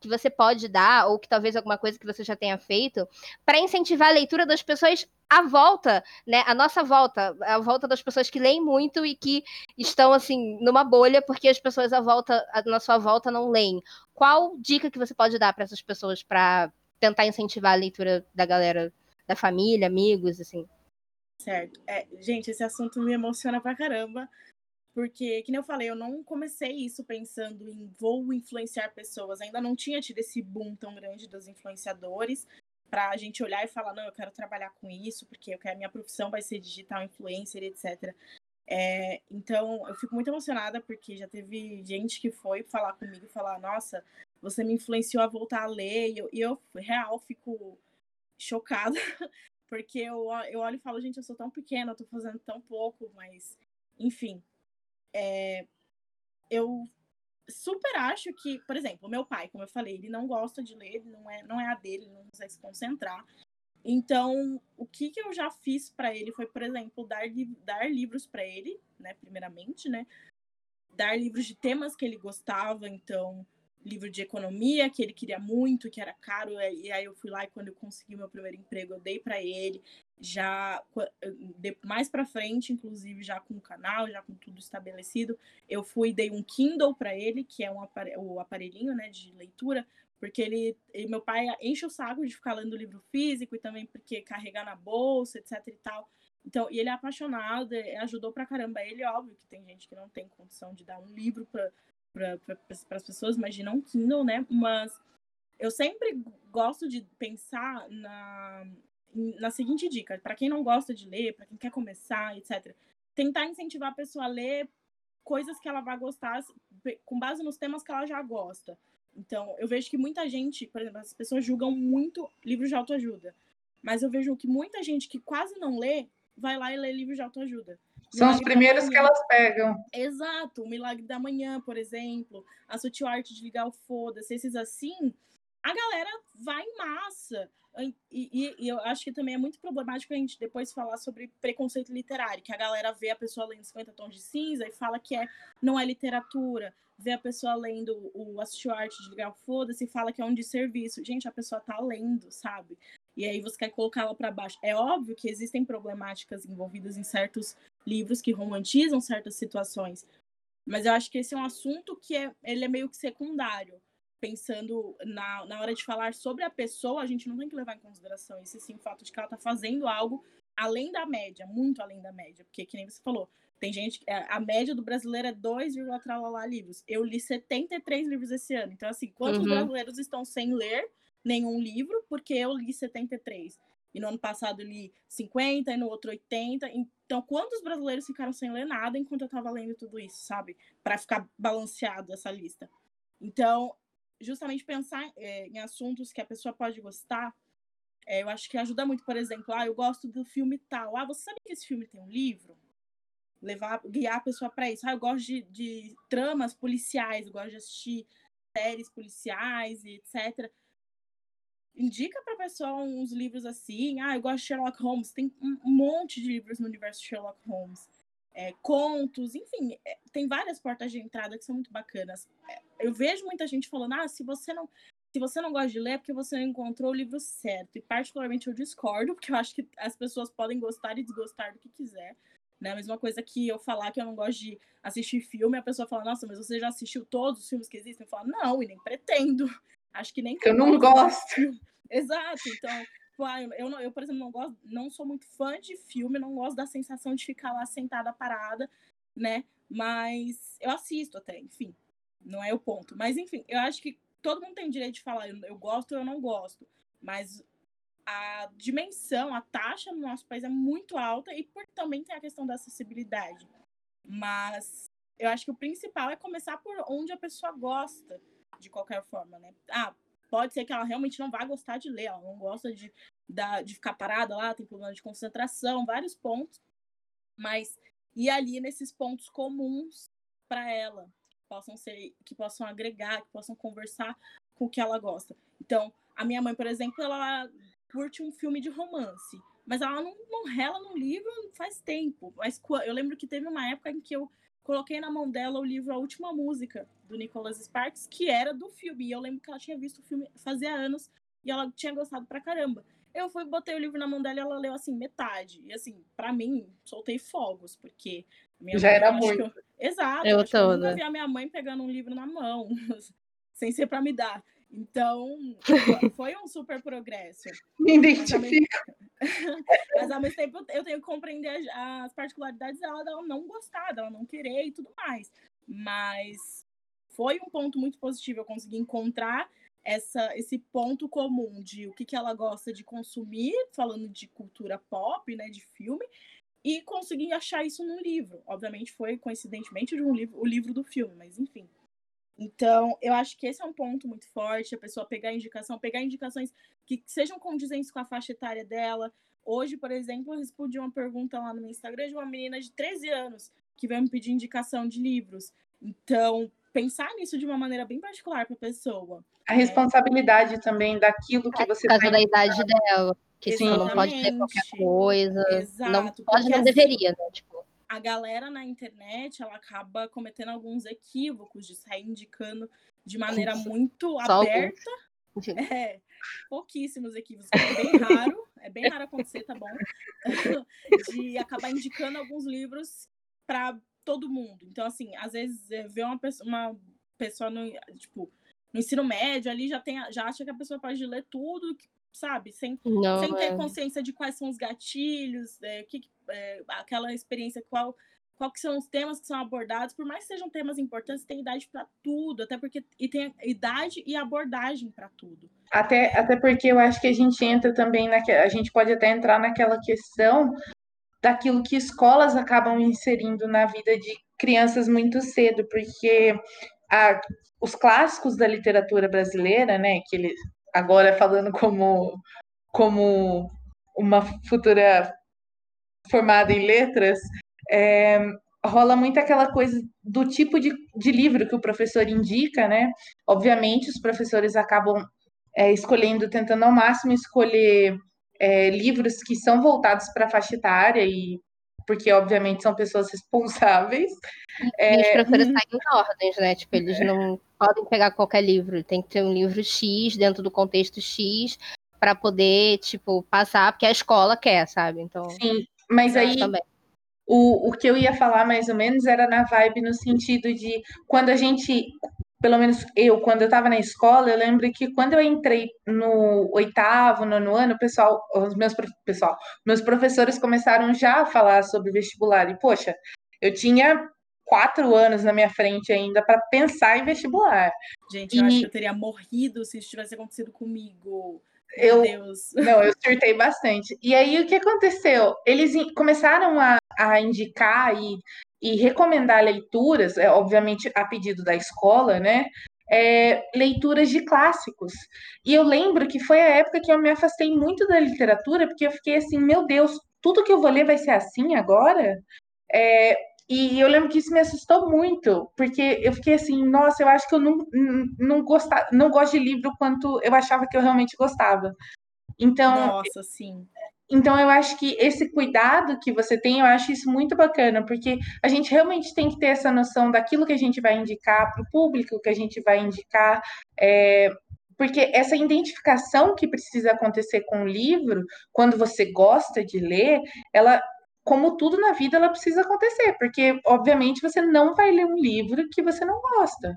que você pode dar, ou que talvez alguma coisa que você já tenha feito, para incentivar a leitura das pessoas à volta, né? A nossa volta, a volta das pessoas que leem muito e que estão assim numa bolha porque as pessoas à volta, na sua volta não leem. Qual dica que você pode dar para essas pessoas para tentar incentivar a leitura da galera, da família, amigos, assim. Certo. É, gente, esse assunto me emociona pra caramba, porque, que eu falei, eu não comecei isso pensando em vou influenciar pessoas, ainda não tinha tido esse boom tão grande dos influenciadores, para a gente olhar e falar, não, eu quero trabalhar com isso, porque eu quero, minha profissão vai ser digital influencer, etc. É, então, eu fico muito emocionada, porque já teve gente que foi falar comigo e falar, nossa, você me influenciou a voltar a ler, e eu, e eu real fico chocada, porque eu, eu olho e falo, gente, eu sou tão pequena, eu tô fazendo tão pouco, mas, enfim, é, eu super acho que, por exemplo, meu pai, como eu falei, ele não gosta de ler, não é, não é a dele, não consegue se concentrar. Então, o que, que eu já fiz para ele foi, por exemplo, dar, dar livros para ele, né, primeiramente, né? Dar livros de temas que ele gostava, então, livro de economia que ele queria muito, que era caro, e aí eu fui lá e quando eu consegui meu primeiro emprego, eu dei para ele, já mais para frente, inclusive já com o canal, já com tudo estabelecido, eu fui dei um Kindle para ele, que é um aparelho, o aparelhinho, né, de leitura, porque ele, ele, meu pai enche o saco de ficar lendo livro físico e também porque carregar na bolsa, etc e tal. Então, e ele é apaixonado, ajudou pra caramba ele, óbvio que tem gente que não tem condição de dar um livro para para as pessoas, imagina um Kindle, né? Mas eu sempre gosto de pensar na, na seguinte dica: para quem não gosta de ler, para quem quer começar, etc., tentar incentivar a pessoa a ler coisas que ela vai gostar com base nos temas que ela já gosta. Então, eu vejo que muita gente, por exemplo, as pessoas julgam muito livros de autoajuda. Mas eu vejo que muita gente que quase não lê, vai lá e lê livros de autoajuda. São os primeiros que elas pegam. Exato, o Milagre da Manhã, por exemplo, a Sutil Arte de Ligar o Foda-se, esses assim, a galera vai em massa. E, e, e, eu acho que também é muito problemático a gente depois falar sobre preconceito literário, que a galera vê a pessoa lendo 50 tons de cinza e fala que é, não é literatura, vê a pessoa lendo o Assistiu Arte de Ligar o Foda-se e fala que é um desserviço. Gente, a pessoa tá lendo, sabe? E aí você quer colocá-la para baixo. É óbvio que existem problemáticas envolvidas em certos livros que romantizam certas situações. Mas eu acho que esse é um assunto que é, ele é meio que secundário. Pensando na, na hora de falar sobre a pessoa, a gente não tem que levar em consideração esse sim, o fato de que ela está fazendo algo além da média, muito além da média. Porque, que nem você falou, tem gente. É, a média do brasileiro é 2,3 livros. Eu li 73 livros esse ano. Então, assim, quantos uhum. brasileiros estão sem ler nenhum livro? Porque eu li 73 e no ano passado li 50, e no outro 80. Então, quantos brasileiros ficaram sem ler nada enquanto eu estava lendo tudo isso, sabe? Para ficar balanceado essa lista. Então, justamente pensar é, em assuntos que a pessoa pode gostar, é, eu acho que ajuda muito. Por exemplo, ah, eu gosto do filme tal. Ah, você sabe que esse filme tem um livro? Levar, guiar a pessoa para isso. Ah, eu gosto de, de tramas policiais, eu gosto de assistir séries policiais e etc indica para pessoa uns livros assim. Ah, eu gosto de Sherlock Holmes. Tem um monte de livros no universo de Sherlock Holmes. É, contos, enfim, é, tem várias portas de entrada que são muito bacanas. É, eu vejo muita gente falando: ah, se você não. Se você não gosta de ler, é porque você não encontrou o livro certo. E particularmente eu discordo, porque eu acho que as pessoas podem gostar e desgostar do que quiser. Né? A mesma coisa que eu falar que eu não gosto de assistir filme, a pessoa fala, nossa, mas você já assistiu todos os filmes que existem? Eu falo, não, e nem pretendo. Acho que nem. Eu não gosto. Exato. Então, eu, não, eu, por exemplo, não gosto, não sou muito fã de filme, não gosto da sensação de ficar lá sentada parada, né? Mas eu assisto até, enfim. Não é o ponto. Mas, enfim, eu acho que todo mundo tem direito de falar, eu, eu gosto ou eu não gosto. Mas a dimensão, a taxa no nosso país é muito alta e por, também tem a questão da acessibilidade. Mas eu acho que o principal é começar por onde a pessoa gosta de qualquer forma, né? Ah, pode ser que ela realmente não vá gostar de ler, ela não gosta de, da, de ficar parada lá, tem problema de concentração, vários pontos, mas e ali nesses pontos comuns para ela, que possam ser, que possam agregar, que possam conversar com o que ela gosta. Então, a minha mãe, por exemplo, ela curte um filme de romance, mas ela não, não rela no livro faz tempo. Mas eu lembro que teve uma época em que eu coloquei na mão dela o livro A Última Música, do Nicholas Sparks, que era do filme. E eu lembro que ela tinha visto o filme fazia anos e ela tinha gostado pra caramba. Eu fui, botei o livro na mão dela e ela leu assim, metade. E assim, para mim, soltei fogos, porque. Já mãe, era muito. Eu... Exato. Eu, eu nunca vi a minha mãe pegando um livro na mão, sem ser para me dar. Então, foi um super progresso. Me identifico. Mas ao mesmo tempo eu tenho que compreender as particularidades dela, dela não gostar, dela não querer e tudo mais. Mas foi um ponto muito positivo eu conseguir encontrar essa, esse ponto comum de o que, que ela gosta de consumir, falando de cultura pop, né, de filme, e conseguir achar isso num livro. Obviamente foi coincidentemente de um livro, o livro do filme, mas enfim. Então, eu acho que esse é um ponto muito forte, a pessoa pegar indicação, pegar indicações que sejam condizentes com a faixa etária dela. Hoje, por exemplo, eu respondi uma pergunta lá no meu Instagram de uma menina de 13 anos que veio me pedir indicação de livros. Então, pensar nisso de uma maneira bem particular para a pessoa. A né? responsabilidade também daquilo que você Por causa da idade dela. Que Sim. não pode ter qualquer coisa. Exato, não pode, não assim, deveria, né? Tipo. A galera na internet, ela acaba cometendo alguns equívocos de sair indicando de maneira muito Só aberta. É, pouquíssimos equívocos. É bem raro, é bem raro acontecer, tá bom? de acabar indicando alguns livros para todo mundo. Então, assim, às vezes é, vê uma pessoa, uma pessoa no, tipo, no ensino médio ali já, tem, já acha que a pessoa pode ler tudo, sabe? Sem, Não, sem ter é. consciência de quais são os gatilhos, é, que, é, aquela experiência, qual, qual que são os temas que são abordados, por mais que sejam temas importantes, tem idade para tudo, até porque e tem idade e abordagem para tudo. Até, até porque eu acho que a gente entra também na a gente pode até entrar naquela questão daquilo que escolas acabam inserindo na vida de crianças muito cedo, porque a, os clássicos da literatura brasileira, né, que ele agora falando como como uma futura formada em letras, é, rola muito aquela coisa do tipo de, de livro que o professor indica, né? Obviamente, os professores acabam é, escolhendo, tentando ao máximo escolher é, livros que são voltados para a faixa etária e porque obviamente são pessoas responsáveis. E os professores saem em ordens, né? Tipo, eles não podem pegar qualquer livro, tem que ter um livro X dentro do contexto X para poder, tipo, passar, porque a escola quer, sabe? Então. Sim, mas aí também. O, o que eu ia falar mais ou menos era na vibe no sentido de quando a gente pelo menos eu, quando eu estava na escola, eu lembro que quando eu entrei no oitavo, nono ano, o pessoal, os meus, pessoal, meus professores começaram já a falar sobre vestibular. E, poxa, eu tinha quatro anos na minha frente ainda para pensar em vestibular. Gente, eu e... acho que eu teria morrido se isso tivesse acontecido comigo. Meu eu, Deus. Não, eu surtei bastante. E aí, o que aconteceu? Eles começaram a, a indicar e e recomendar leituras, é, obviamente a pedido da escola, né? É, leituras de clássicos. E eu lembro que foi a época que eu me afastei muito da literatura, porque eu fiquei assim, meu Deus, tudo que eu vou ler vai ser assim agora? É, e eu lembro que isso me assustou muito, porque eu fiquei assim, nossa, eu acho que eu não, não, gostar, não gosto de livro quanto eu achava que eu realmente gostava. Então, nossa, sim. Então, eu acho que esse cuidado que você tem, eu acho isso muito bacana, porque a gente realmente tem que ter essa noção daquilo que a gente vai indicar para o público, que a gente vai indicar, é, porque essa identificação que precisa acontecer com o livro, quando você gosta de ler, ela, como tudo na vida, ela precisa acontecer, porque, obviamente, você não vai ler um livro que você não gosta.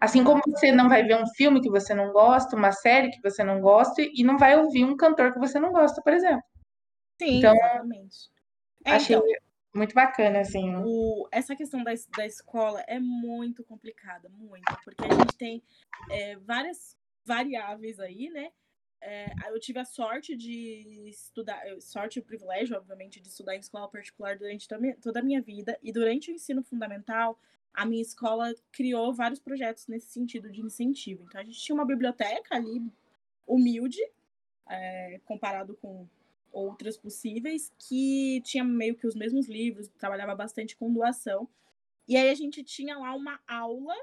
Assim como você não vai ver um filme que você não gosta, uma série que você não gosta, e não vai ouvir um cantor que você não gosta, por exemplo. Sim, então, exatamente. É, achei então, muito bacana, assim. O, essa questão da, da escola é muito complicada, muito, porque a gente tem é, várias variáveis aí, né? É, eu tive a sorte de estudar, sorte e o privilégio, obviamente, de estudar em escola particular durante toda a minha vida. E durante o ensino fundamental, a minha escola criou vários projetos nesse sentido de incentivo. Então, a gente tinha uma biblioteca ali humilde, é, comparado com outras possíveis, que tinha meio que os mesmos livros, trabalhava bastante com doação. E aí a gente tinha lá uma aula,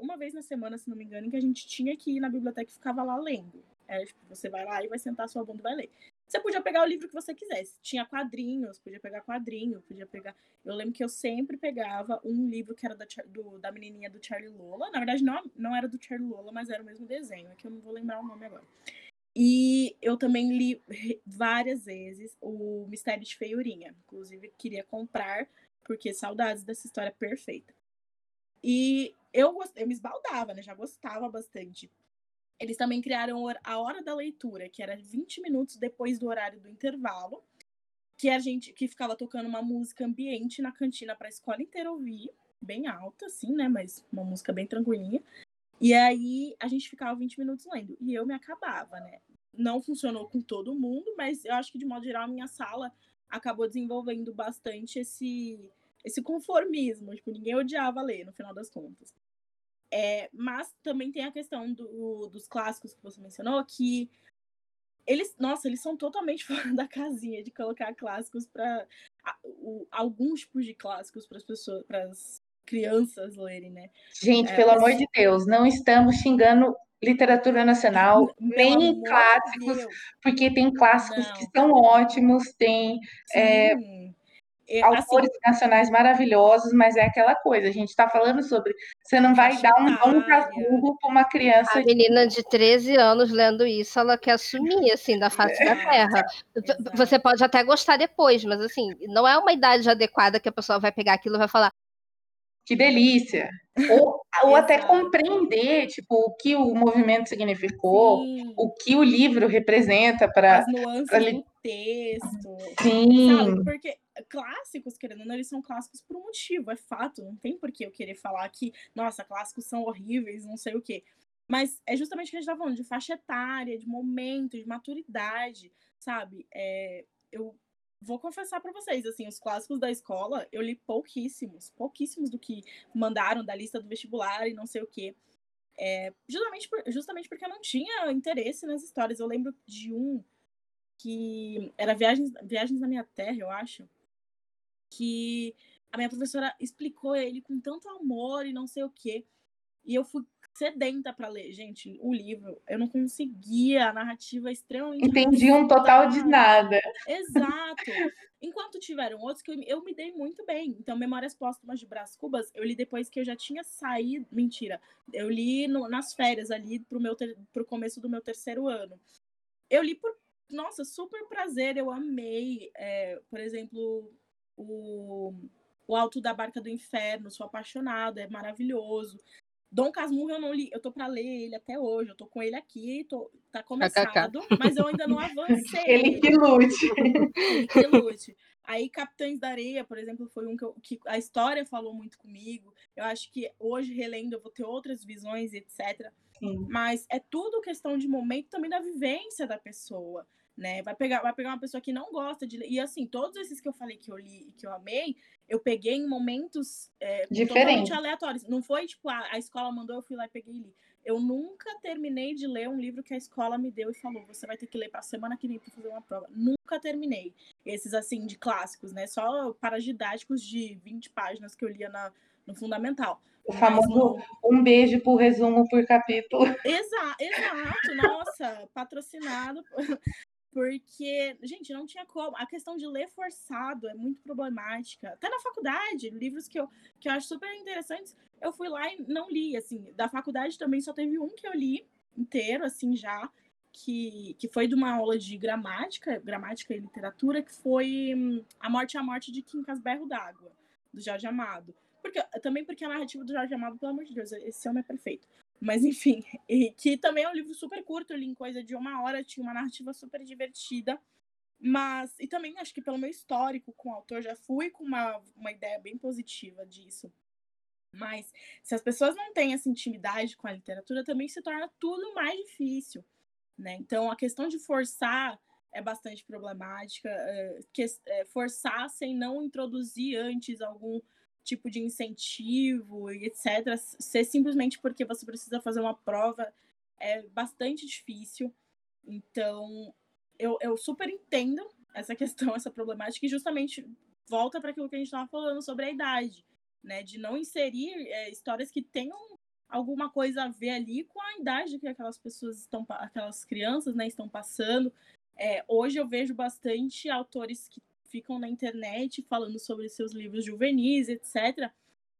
uma vez na semana, se não me engano, que a gente tinha que ir na biblioteca e ficava lá lendo. É, tipo, você vai lá e vai sentar sua bunda e vai ler. Você podia pegar o livro que você quisesse. Tinha quadrinhos, podia pegar quadrinho, podia pegar. Eu lembro que eu sempre pegava um livro que era da, do, da menininha do Charlie Lola. Na verdade, não, não era do Charlie Lola, mas era o mesmo desenho. É que eu não vou lembrar o nome agora. E eu também li várias vezes o Mistério de Feiurinha. Inclusive, queria comprar, porque saudades dessa história perfeita. E eu, eu me esbaldava, né? Já gostava bastante. Eles também criaram a hora da leitura, que era 20 minutos depois do horário do intervalo, que a gente que ficava tocando uma música ambiente na cantina para a escola inteira ouvir, bem alta, assim, né? Mas uma música bem tranquilinha. E aí a gente ficava 20 minutos lendo. E eu me acabava, né? Não funcionou com todo mundo, mas eu acho que de modo geral a minha sala acabou desenvolvendo bastante esse, esse conformismo. Tipo, ninguém odiava ler, no final das contas. É, mas também tem a questão do, dos clássicos que você mencionou, que eles, nossa, eles são totalmente fora da casinha de colocar clássicos para alguns tipos de clássicos para as pessoas, para as crianças lerem, né? Gente, é, pelo amor de Deus, não estamos xingando literatura nacional, nem clássicos, de porque tem clássicos não. que são ótimos, tem é, é, autores assim, nacionais maravilhosos, mas é aquela coisa, a gente está falando sobre. Você não vai dar um dom para Google para uma criança. A menina de 13 anos lendo isso, ela quer sumir assim da face da terra. Você pode até gostar depois, mas assim, não é uma idade adequada que a pessoa vai pegar aquilo e vai falar: que delícia. Ou, ou até compreender, tipo, o que o movimento significou, Sim. o que o livro representa para as nuances pra... do texto. Sim. Sabe? Porque clássicos, querendo ou não, eles são clássicos por um motivo, é fato. Não tem por que eu querer falar que, nossa, clássicos são horríveis, não sei o quê. Mas é justamente o que a gente tá falando, de faixa etária, de momento, de maturidade, sabe? É, eu vou confessar para vocês, assim, os clássicos da escola, eu li pouquíssimos, pouquíssimos do que mandaram da lista do vestibular e não sei o quê. É, justamente, por, justamente porque eu não tinha interesse nas histórias. Eu lembro de um que era Viagens, Viagens na Minha Terra, eu acho, que a minha professora explicou ele com tanto amor e não sei o quê. E eu fui sedenta para ler. Gente, o livro, eu não conseguia, a narrativa é extremamente. Entendi um total de nada. Exato. Enquanto tiveram outros que eu, eu me dei muito bem. Então, Memórias Póstumas de Brás Cubas, eu li depois que eu já tinha saído. Mentira. Eu li no, nas férias ali pro, meu ter, pro começo do meu terceiro ano. Eu li por. Nossa, super prazer, eu amei. É, por exemplo, o. O Alto da Barca do Inferno, sou apaixonada, é maravilhoso. Dom Casmurro eu não li, eu tô para ler ele até hoje, eu tô com ele aqui, tô, tá começado, mas eu ainda não avancei. ele que lute. ele que lute. Aí Capitães da Areia, por exemplo, foi um que, eu, que, a história falou muito comigo. Eu acho que hoje, relendo, eu vou ter outras visões, etc. Sim. Mas é tudo questão de momento também da vivência da pessoa né? Vai pegar, vai pegar uma pessoa que não gosta de ler. E assim, todos esses que eu falei que eu li e que eu amei, eu peguei em momentos é, totalmente aleatórios. Não foi tipo, a, a escola mandou, eu fui lá e peguei e li. Eu nunca terminei de ler um livro que a escola me deu e falou: você vai ter que ler para semana que vem para fazer uma prova. Nunca terminei. Esses, assim, de clássicos, né? Só paradidáticos de 20 páginas que eu lia na, no Fundamental. O famoso no... um beijo por resumo por capítulo. Exa exato, nossa, patrocinado porque, gente, não tinha como. A questão de ler forçado é muito problemática. Até na faculdade, livros que eu, que eu acho super interessantes, eu fui lá e não li, assim. Da faculdade também só teve um que eu li inteiro, assim, já, que, que foi de uma aula de gramática, gramática e literatura, que foi hum, A Morte e a Morte de Kim Casberro d'Água, do Jorge Amado. Porque, também porque a narrativa do Jorge Amado, pelo amor de Deus, esse homem é perfeito. Mas enfim, e que também é um livro super curto, eu li em coisa de uma hora, tinha uma narrativa super divertida. Mas, e também acho que pelo meu histórico com o autor, já fui com uma, uma ideia bem positiva disso. Mas, se as pessoas não têm essa intimidade com a literatura, também se torna tudo mais difícil. Né? Então, a questão de forçar é bastante problemática. É, que, é, forçar sem não introduzir antes algum tipo de incentivo e etc. Ser simplesmente porque você precisa fazer uma prova é bastante difícil. Então, eu, eu super entendo essa questão, essa problemática, e justamente volta para aquilo que a gente estava falando sobre a idade, né? De não inserir é, histórias que tenham alguma coisa a ver ali com a idade que aquelas pessoas estão, aquelas crianças, né, estão passando. É, hoje eu vejo bastante autores que ficam na internet falando sobre seus livros juvenis, etc.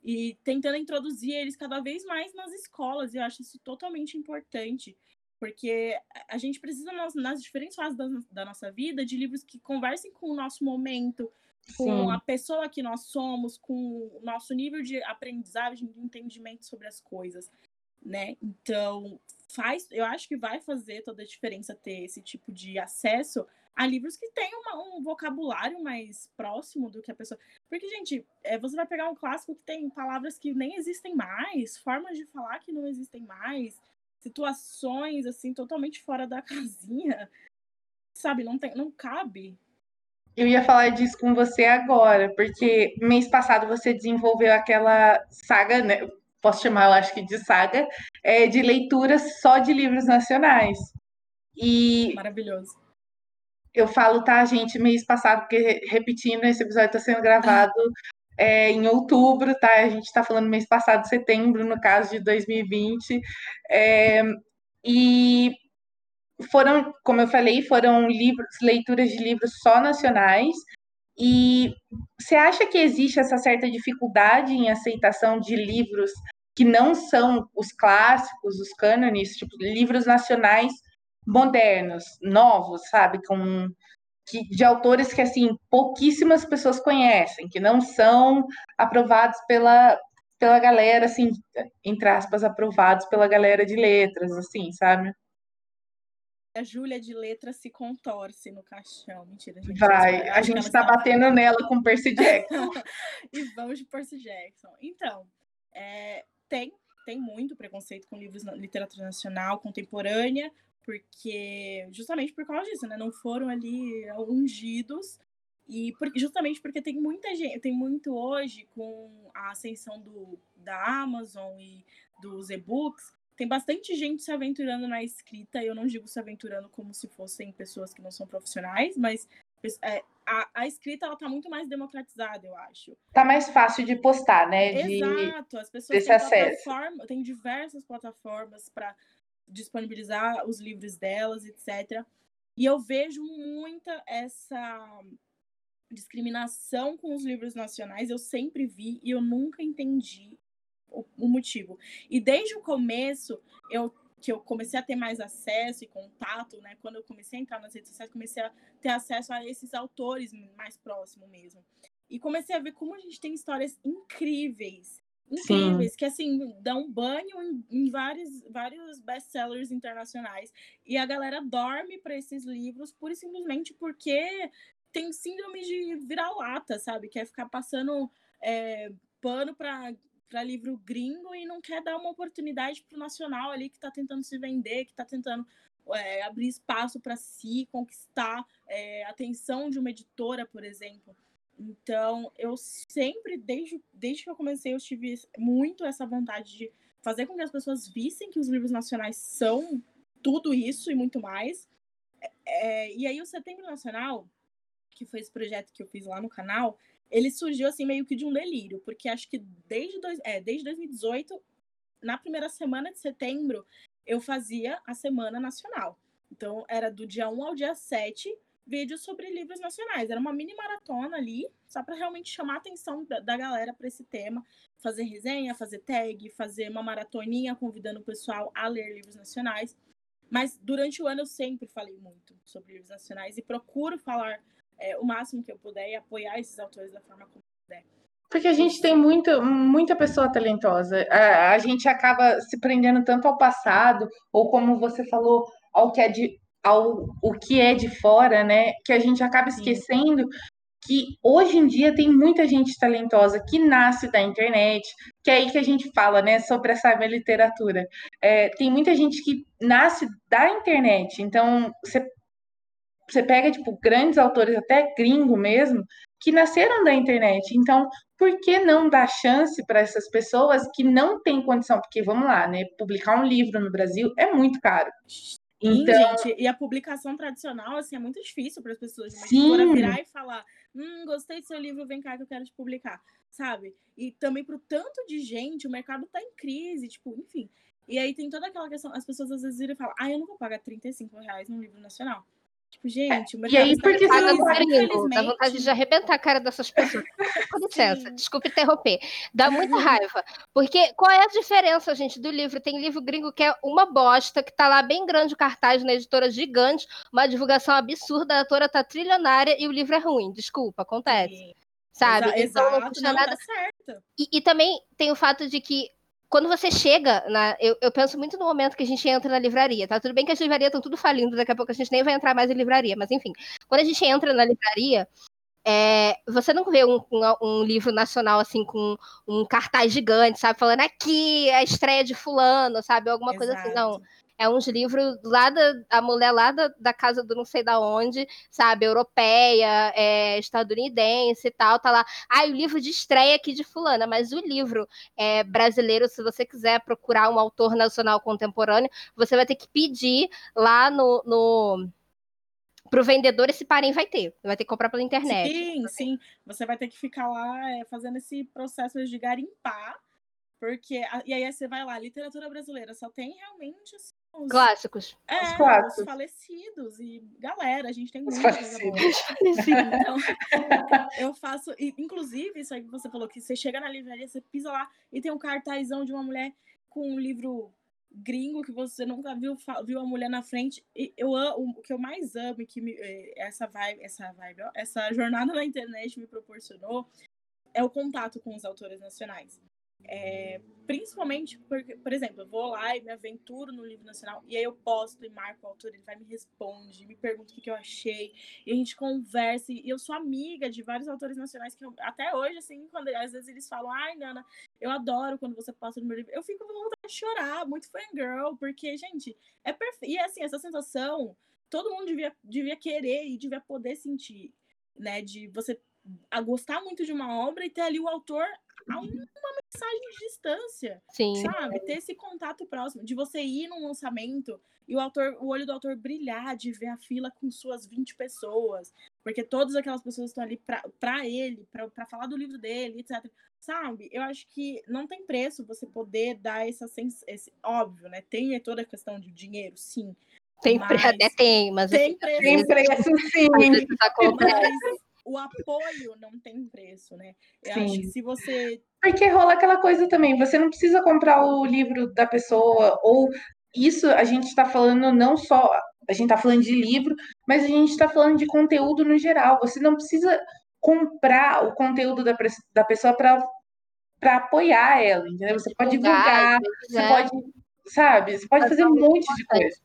E tentando introduzir eles cada vez mais nas escolas. E eu acho isso totalmente importante. Porque a gente precisa, nas, nas diferentes fases da, da, nossa vida, de livros que conversem com o nosso momento, com Sim. a pessoa que nós somos, com o nosso nível de aprendizagem, de entendimento sobre as coisas, né? Então, faz, eu acho que vai fazer toda a diferença ter esse tipo de acesso a livros que têm um vocabulário mais próximo do que a pessoa. Porque, gente, é, você vai pegar um clássico que tem palavras que nem existem mais, formas de falar que não existem mais, situações assim totalmente fora da casinha. Sabe, não tem, não cabe. Eu ia falar disso com você agora, porque mês passado você desenvolveu aquela saga, né? Posso chamar, eu acho que de saga, é, de leituras só de livros nacionais. E Maravilhoso eu falo, tá, gente, mês passado, porque repetindo, esse episódio está sendo gravado é, em outubro, tá? A gente está falando mês passado, setembro, no caso de 2020. É, e foram, como eu falei, foram livros, leituras de livros só nacionais. E você acha que existe essa certa dificuldade em aceitação de livros que não são os clássicos, os cânones, tipo livros nacionais modernos, novos, sabe, com que, de autores que assim pouquíssimas pessoas conhecem, que não são aprovados pela pela galera assim, entre aspas, aprovados pela galera de letras, assim, sabe? a Júlia de letra se contorce no caixão. Mentira, gente. Vai, a gente está batendo nela com Percy Jackson. e vamos de Percy Jackson. Então, é, tem, tem muito preconceito com livros na literatura nacional contemporânea, porque justamente por causa disso, né? Não foram ali ungidos. E por, justamente porque tem muita gente, tem muito hoje com a ascensão do, da Amazon e dos e-books, tem bastante gente se aventurando na escrita. Eu não digo se aventurando como se fossem pessoas que não são profissionais, mas é, a, a, escrita ela tá muito mais democratizada, eu acho. Tá mais fácil de postar, né? De, Exato, as pessoas têm plataforma, tem diversas plataformas para disponibilizar os livros delas, etc. E eu vejo muita essa discriminação com os livros nacionais, eu sempre vi e eu nunca entendi o, o motivo. E desde o começo, eu que eu comecei a ter mais acesso e contato, né? Quando eu comecei a entrar nas redes sociais, comecei a ter acesso a esses autores mais próximos mesmo. E comecei a ver como a gente tem histórias incríveis, incríveis, Sim. que assim, dão banho em, em vários, vários best-sellers internacionais. E a galera dorme para esses livros pura e simplesmente porque tem síndrome de vira-lata, sabe? Quer ficar passando é, pano para para livro gringo e não quer dar uma oportunidade para o nacional ali que está tentando se vender, que está tentando é, abrir espaço para si, conquistar é, a atenção de uma editora, por exemplo. Então, eu sempre, desde, desde que eu comecei, eu tive muito essa vontade de fazer com que as pessoas vissem que os livros nacionais são tudo isso e muito mais. É, e aí, o Setembro Nacional, que foi esse projeto que eu fiz lá no canal, ele surgiu assim meio que de um delírio, porque acho que desde, dois, é, desde 2018, na primeira semana de setembro, eu fazia a Semana Nacional. Então, era do dia 1 ao dia 7, vídeos sobre livros nacionais. Era uma mini maratona ali, só para realmente chamar a atenção da, da galera para esse tema. Fazer resenha, fazer tag, fazer uma maratoninha convidando o pessoal a ler livros nacionais. Mas durante o ano eu sempre falei muito sobre livros nacionais e procuro falar é, o máximo que eu puder e apoiar esses autores da forma como puder. Porque a gente tem muito, muita pessoa talentosa. A, a, gente acaba se prendendo tanto ao passado, ou como você falou, ao que é de, ao o que é de fora, né? Que a gente acaba esquecendo Sim. que hoje em dia tem muita gente talentosa que nasce da internet, que é aí que a gente fala, né, sobre essa literatura. É, tem muita gente que nasce da internet, então você você pega, tipo, grandes autores, até gringo mesmo, que nasceram da internet. Então, por que não dar chance para essas pessoas que não têm condição? Porque, vamos lá, né? Publicar um livro no Brasil é muito caro. Então... Gente, e a publicação tradicional, assim, é muito difícil para as pessoas. Uma editora virar e falar, hum, gostei do seu livro, vem cá que eu quero te publicar, sabe? E também para o tanto de gente, o mercado está em crise, tipo, enfim. E aí tem toda aquela questão, as pessoas às vezes viram e falam, ah, eu não vou pagar 35 reais num livro nacional. Tipo, gente, o mercado e aí, porque tá você gringo, dá vontade de arrebentar a cara dessas pessoas. Com licença, desculpe interromper. Dá muita raiva. Porque qual é a diferença, gente, do livro? Tem livro gringo que é uma bosta, que tá lá bem grande o cartaz na editora gigante, uma divulgação absurda, a autora tá trilionária e o livro é ruim. Desculpa, acontece. Sim. Sabe? Exa então, exato, não, nada. Tá certo. E, e também tem o fato de que quando você chega, na, eu, eu, penso muito no momento que a gente entra na livraria, tá? Tudo bem que as livrarias estão tudo falindo, daqui a pouco a gente nem vai entrar mais em livraria, mas enfim, quando a gente entra na livraria, é, você não vê um, um, um, livro nacional assim com um cartaz gigante, sabe? Falando aqui é a estreia de fulano, sabe? Alguma Exato. coisa assim, não é uns livros lá da a mulher lá da, da casa do não sei da onde, sabe, europeia, é, estadunidense e tal, tá lá. Ah, o livro de estreia aqui de fulana, mas o livro é, brasileiro, se você quiser procurar um autor nacional contemporâneo, você vai ter que pedir lá no, no pro vendedor esse parem vai ter. Vai ter que comprar pela internet. Sim, sim. Você vai ter que ficar lá é, fazendo esse processo de garimpar. Porque. E aí você vai lá, literatura brasileira só tem realmente assim, os, clássicos. É, os, clássicos. os falecidos. E galera, a gente tem muita coisa boa. então, eu faço. Inclusive, isso aí que você falou, que você chega na livraria, você pisa lá e tem um cartazão de uma mulher com um livro gringo que você nunca viu viu a mulher na frente e eu amo, o que eu mais amo e que me, eh, essa vibe essa vibe ó, essa jornada na internet me proporcionou é o contato com os autores nacionais é, principalmente porque, por exemplo, eu vou lá e me aventuro no livro nacional e aí eu posto e marco o autor, ele vai me responde, me pergunta o que, que eu achei, e a gente conversa, e eu sou amiga de vários autores nacionais que eu, até hoje, assim, quando às vezes eles falam, ai, Nana, eu adoro quando você posta no meu livro, eu fico com vontade de chorar, muito fangirl, porque, gente, é perfeito. E assim, essa sensação, todo mundo devia, devia querer e devia poder sentir, né? De você a gostar muito de uma obra e ter ali o autor a uma mensagem de distância. Sim. Sabe? Ter esse contato próximo, de você ir num lançamento e o autor, o olho do autor brilhar, de ver a fila com suas 20 pessoas. Porque todas aquelas pessoas estão ali para ele, para falar do livro dele, etc. Sabe? Eu acho que não tem preço você poder dar essa sens... esse óbvio, né? Tem toda a questão de dinheiro, sim. Tem, mas... até tem, mas tem preço, tem preço sim. Mas o apoio não tem preço, né? Eu Sim. acho que se você. Porque rola aquela coisa também, você não precisa comprar o livro da pessoa, ou isso a gente está falando não só. A gente está falando de livro, mas a gente está falando de conteúdo no geral. Você não precisa comprar o conteúdo da, da pessoa para para apoiar ela, entendeu? Você pode divulgar, você pode, sabe? Você pode fazer um monte de coisa.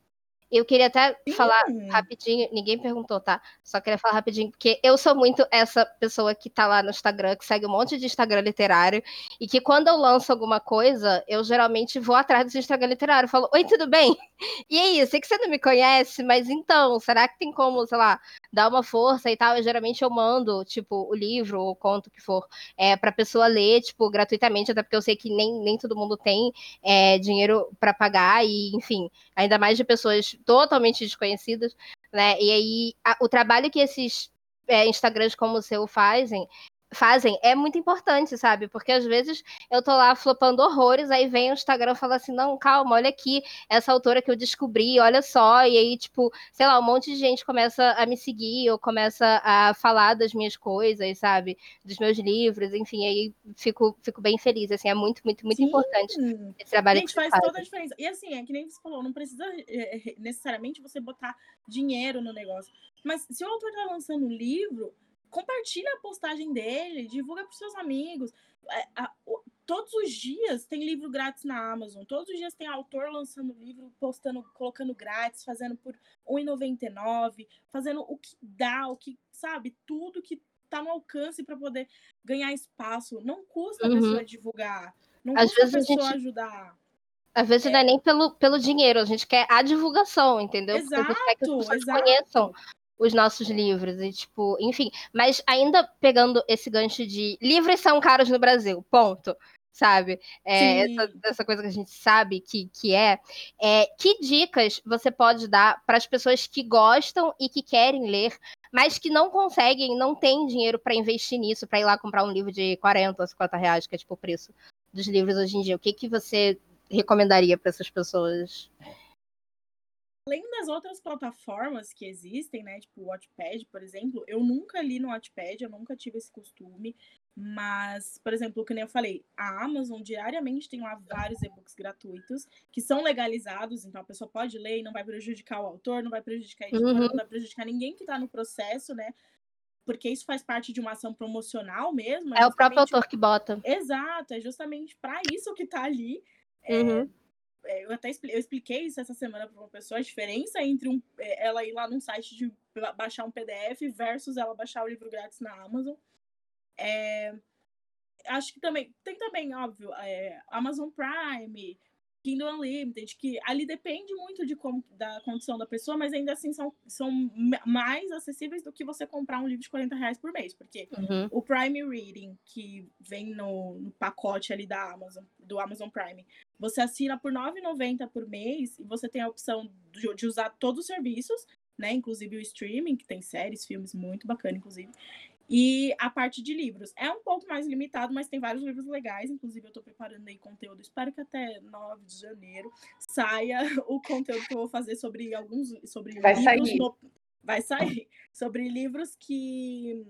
Eu queria até Sim. falar rapidinho, ninguém perguntou, tá? Só queria falar rapidinho, porque eu sou muito essa pessoa que tá lá no Instagram, que segue um monte de Instagram literário, e que quando eu lanço alguma coisa, eu geralmente vou atrás do Instagram literário, falo, oi, tudo bem? E aí, sei que você não me conhece, mas então, será que tem como, sei lá, dar uma força e tal? E geralmente eu mando, tipo, o livro, ou o conto que for, é, pra pessoa ler, tipo, gratuitamente, até porque eu sei que nem, nem todo mundo tem é, dinheiro para pagar, e enfim, ainda mais de pessoas totalmente desconhecidos, né? E aí a, o trabalho que esses é, Instagrams como o seu fazem fazem é muito importante, sabe? Porque às vezes eu tô lá flopando horrores, aí vem o Instagram e fala assim: não, calma, olha aqui, essa autora que eu descobri, olha só. E aí, tipo, sei lá, um monte de gente começa a me seguir ou começa a falar das minhas coisas, sabe? Dos meus livros, enfim, aí fico, fico bem feliz. Assim, é muito, muito, muito Sim. importante esse trabalho. Gente, faz, faz toda a diferença. E assim, é que nem você falou, não precisa é, é, necessariamente você botar dinheiro no negócio. Mas se o autor tá lançando um livro compartilha a postagem dele, divulga para seus amigos. É, a, o, todos os dias tem livro grátis na Amazon. Todos os dias tem autor lançando livro, postando, colocando grátis, fazendo por R$1,99, fazendo o que dá, o que, sabe, tudo que tá no alcance para poder ganhar espaço. Não custa uhum. a pessoa divulgar. Não Às custa vezes a pessoa a gente... ajudar. Às vezes é. não é nem pelo, pelo dinheiro, a gente quer a divulgação, entendeu? Exato, Porque a gente quer que as pessoas exato. conheçam os nossos livros e tipo, enfim, mas ainda pegando esse gancho de livros são caros no Brasil, ponto. Sabe? É, essa, essa, coisa que a gente sabe que, que é, é. Que dicas você pode dar para as pessoas que gostam e que querem ler, mas que não conseguem, não têm dinheiro para investir nisso, para ir lá comprar um livro de 40 ou 50 reais, que é tipo o preço dos livros hoje em dia? O que, que você recomendaria para essas pessoas? Além das outras plataformas que existem, né, tipo o Wattpad, por exemplo, eu nunca li no Wattpad, eu nunca tive esse costume, mas, por exemplo, o que nem eu falei, a Amazon diariamente tem lá vários e-books gratuitos que são legalizados, então a pessoa pode ler e não vai prejudicar o autor, não vai prejudicar a editora, uhum. não vai prejudicar ninguém que está no processo, né? Porque isso faz parte de uma ação promocional mesmo. É, é o próprio autor que bota. Exato, é justamente para isso que está ali. É, uhum. É é, eu até eu expliquei isso essa semana para uma pessoa, a diferença entre um, é, ela ir lá num site de baixar um PDF versus ela baixar o livro grátis na Amazon. É, acho que também, tem também, óbvio, é, Amazon Prime, Kindle Unlimited, que ali depende muito de como, da condição da pessoa, mas ainda assim são, são mais acessíveis do que você comprar um livro de 40 reais por mês, porque uhum. o Prime Reading, que vem no, no, pacote ali da Amazon, do Amazon Prime, você assina por R$ 9,90 por mês e você tem a opção de, de usar todos os serviços, né? Inclusive o streaming, que tem séries, filmes muito bacana, inclusive. E a parte de livros. É um pouco mais limitado, mas tem vários livros legais. Inclusive, eu estou preparando aí conteúdo. Espero que até 9 de janeiro saia o conteúdo que eu vou fazer sobre alguns. Sobre Vai sair. No... Vai sair. Sobre livros que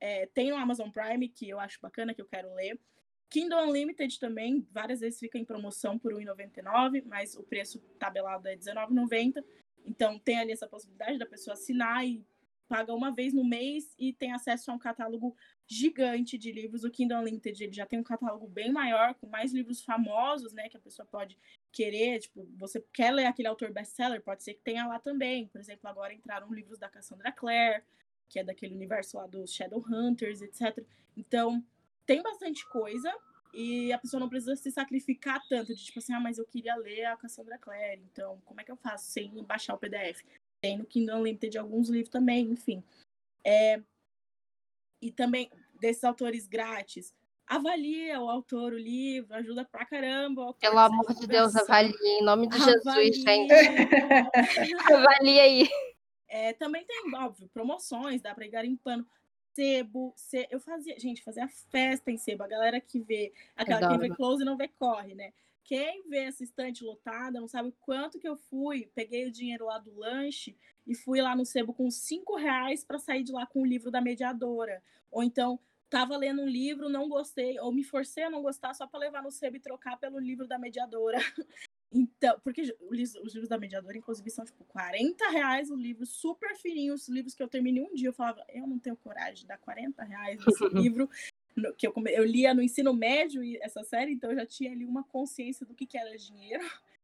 é, tem no Amazon Prime, que eu acho bacana, que eu quero ler. Kindle Unlimited também, várias vezes fica em promoção por R$1,99, mas o preço tabelado é R$19,90. Então tem ali essa possibilidade da pessoa assinar e paga uma vez no mês e tem acesso a um catálogo gigante de livros. O Kindle Unlimited ele já tem um catálogo bem maior, com mais livros famosos, né, que a pessoa pode querer, tipo, você quer ler aquele autor best-seller, pode ser que tenha lá também. Por exemplo, agora entraram livros da Cassandra Clare, que é daquele universo lá dos Shadowhunters, etc. Então, tem bastante coisa e a pessoa não precisa se sacrificar tanto de tipo assim, ah, mas eu queria ler a Cassandra Clare, então como é que eu faço sem baixar o PDF? Tem no Kindle Unlimited alguns livros também, enfim. É... E também desses autores grátis, avalia o autor, o livro, ajuda pra caramba. Pelo amor de Deus, avalie, em nome de avalie. Jesus, gente. avalie aí. É, também tem, óbvio, promoções, dá pra ir garimpando sebo, se... eu fazia, gente, fazia festa em sebo, a galera que vê, aquela Adoro. quem vê close não vê corre, né? Quem vê essa estante lotada não sabe quanto que eu fui, peguei o dinheiro lá do lanche e fui lá no sebo com cinco reais para sair de lá com o livro da mediadora. Ou então tava lendo um livro, não gostei, ou me forcei a não gostar só para levar no sebo e trocar pelo livro da mediadora. Então, porque os livros da mediadora, inclusive, são tipo 40 reais o livro, super fininho, os livros que eu terminei um dia, eu falava, eu não tenho coragem de dar 40 reais nesse livro, que eu, eu lia no ensino médio essa série, então eu já tinha ali uma consciência do que, que era dinheiro.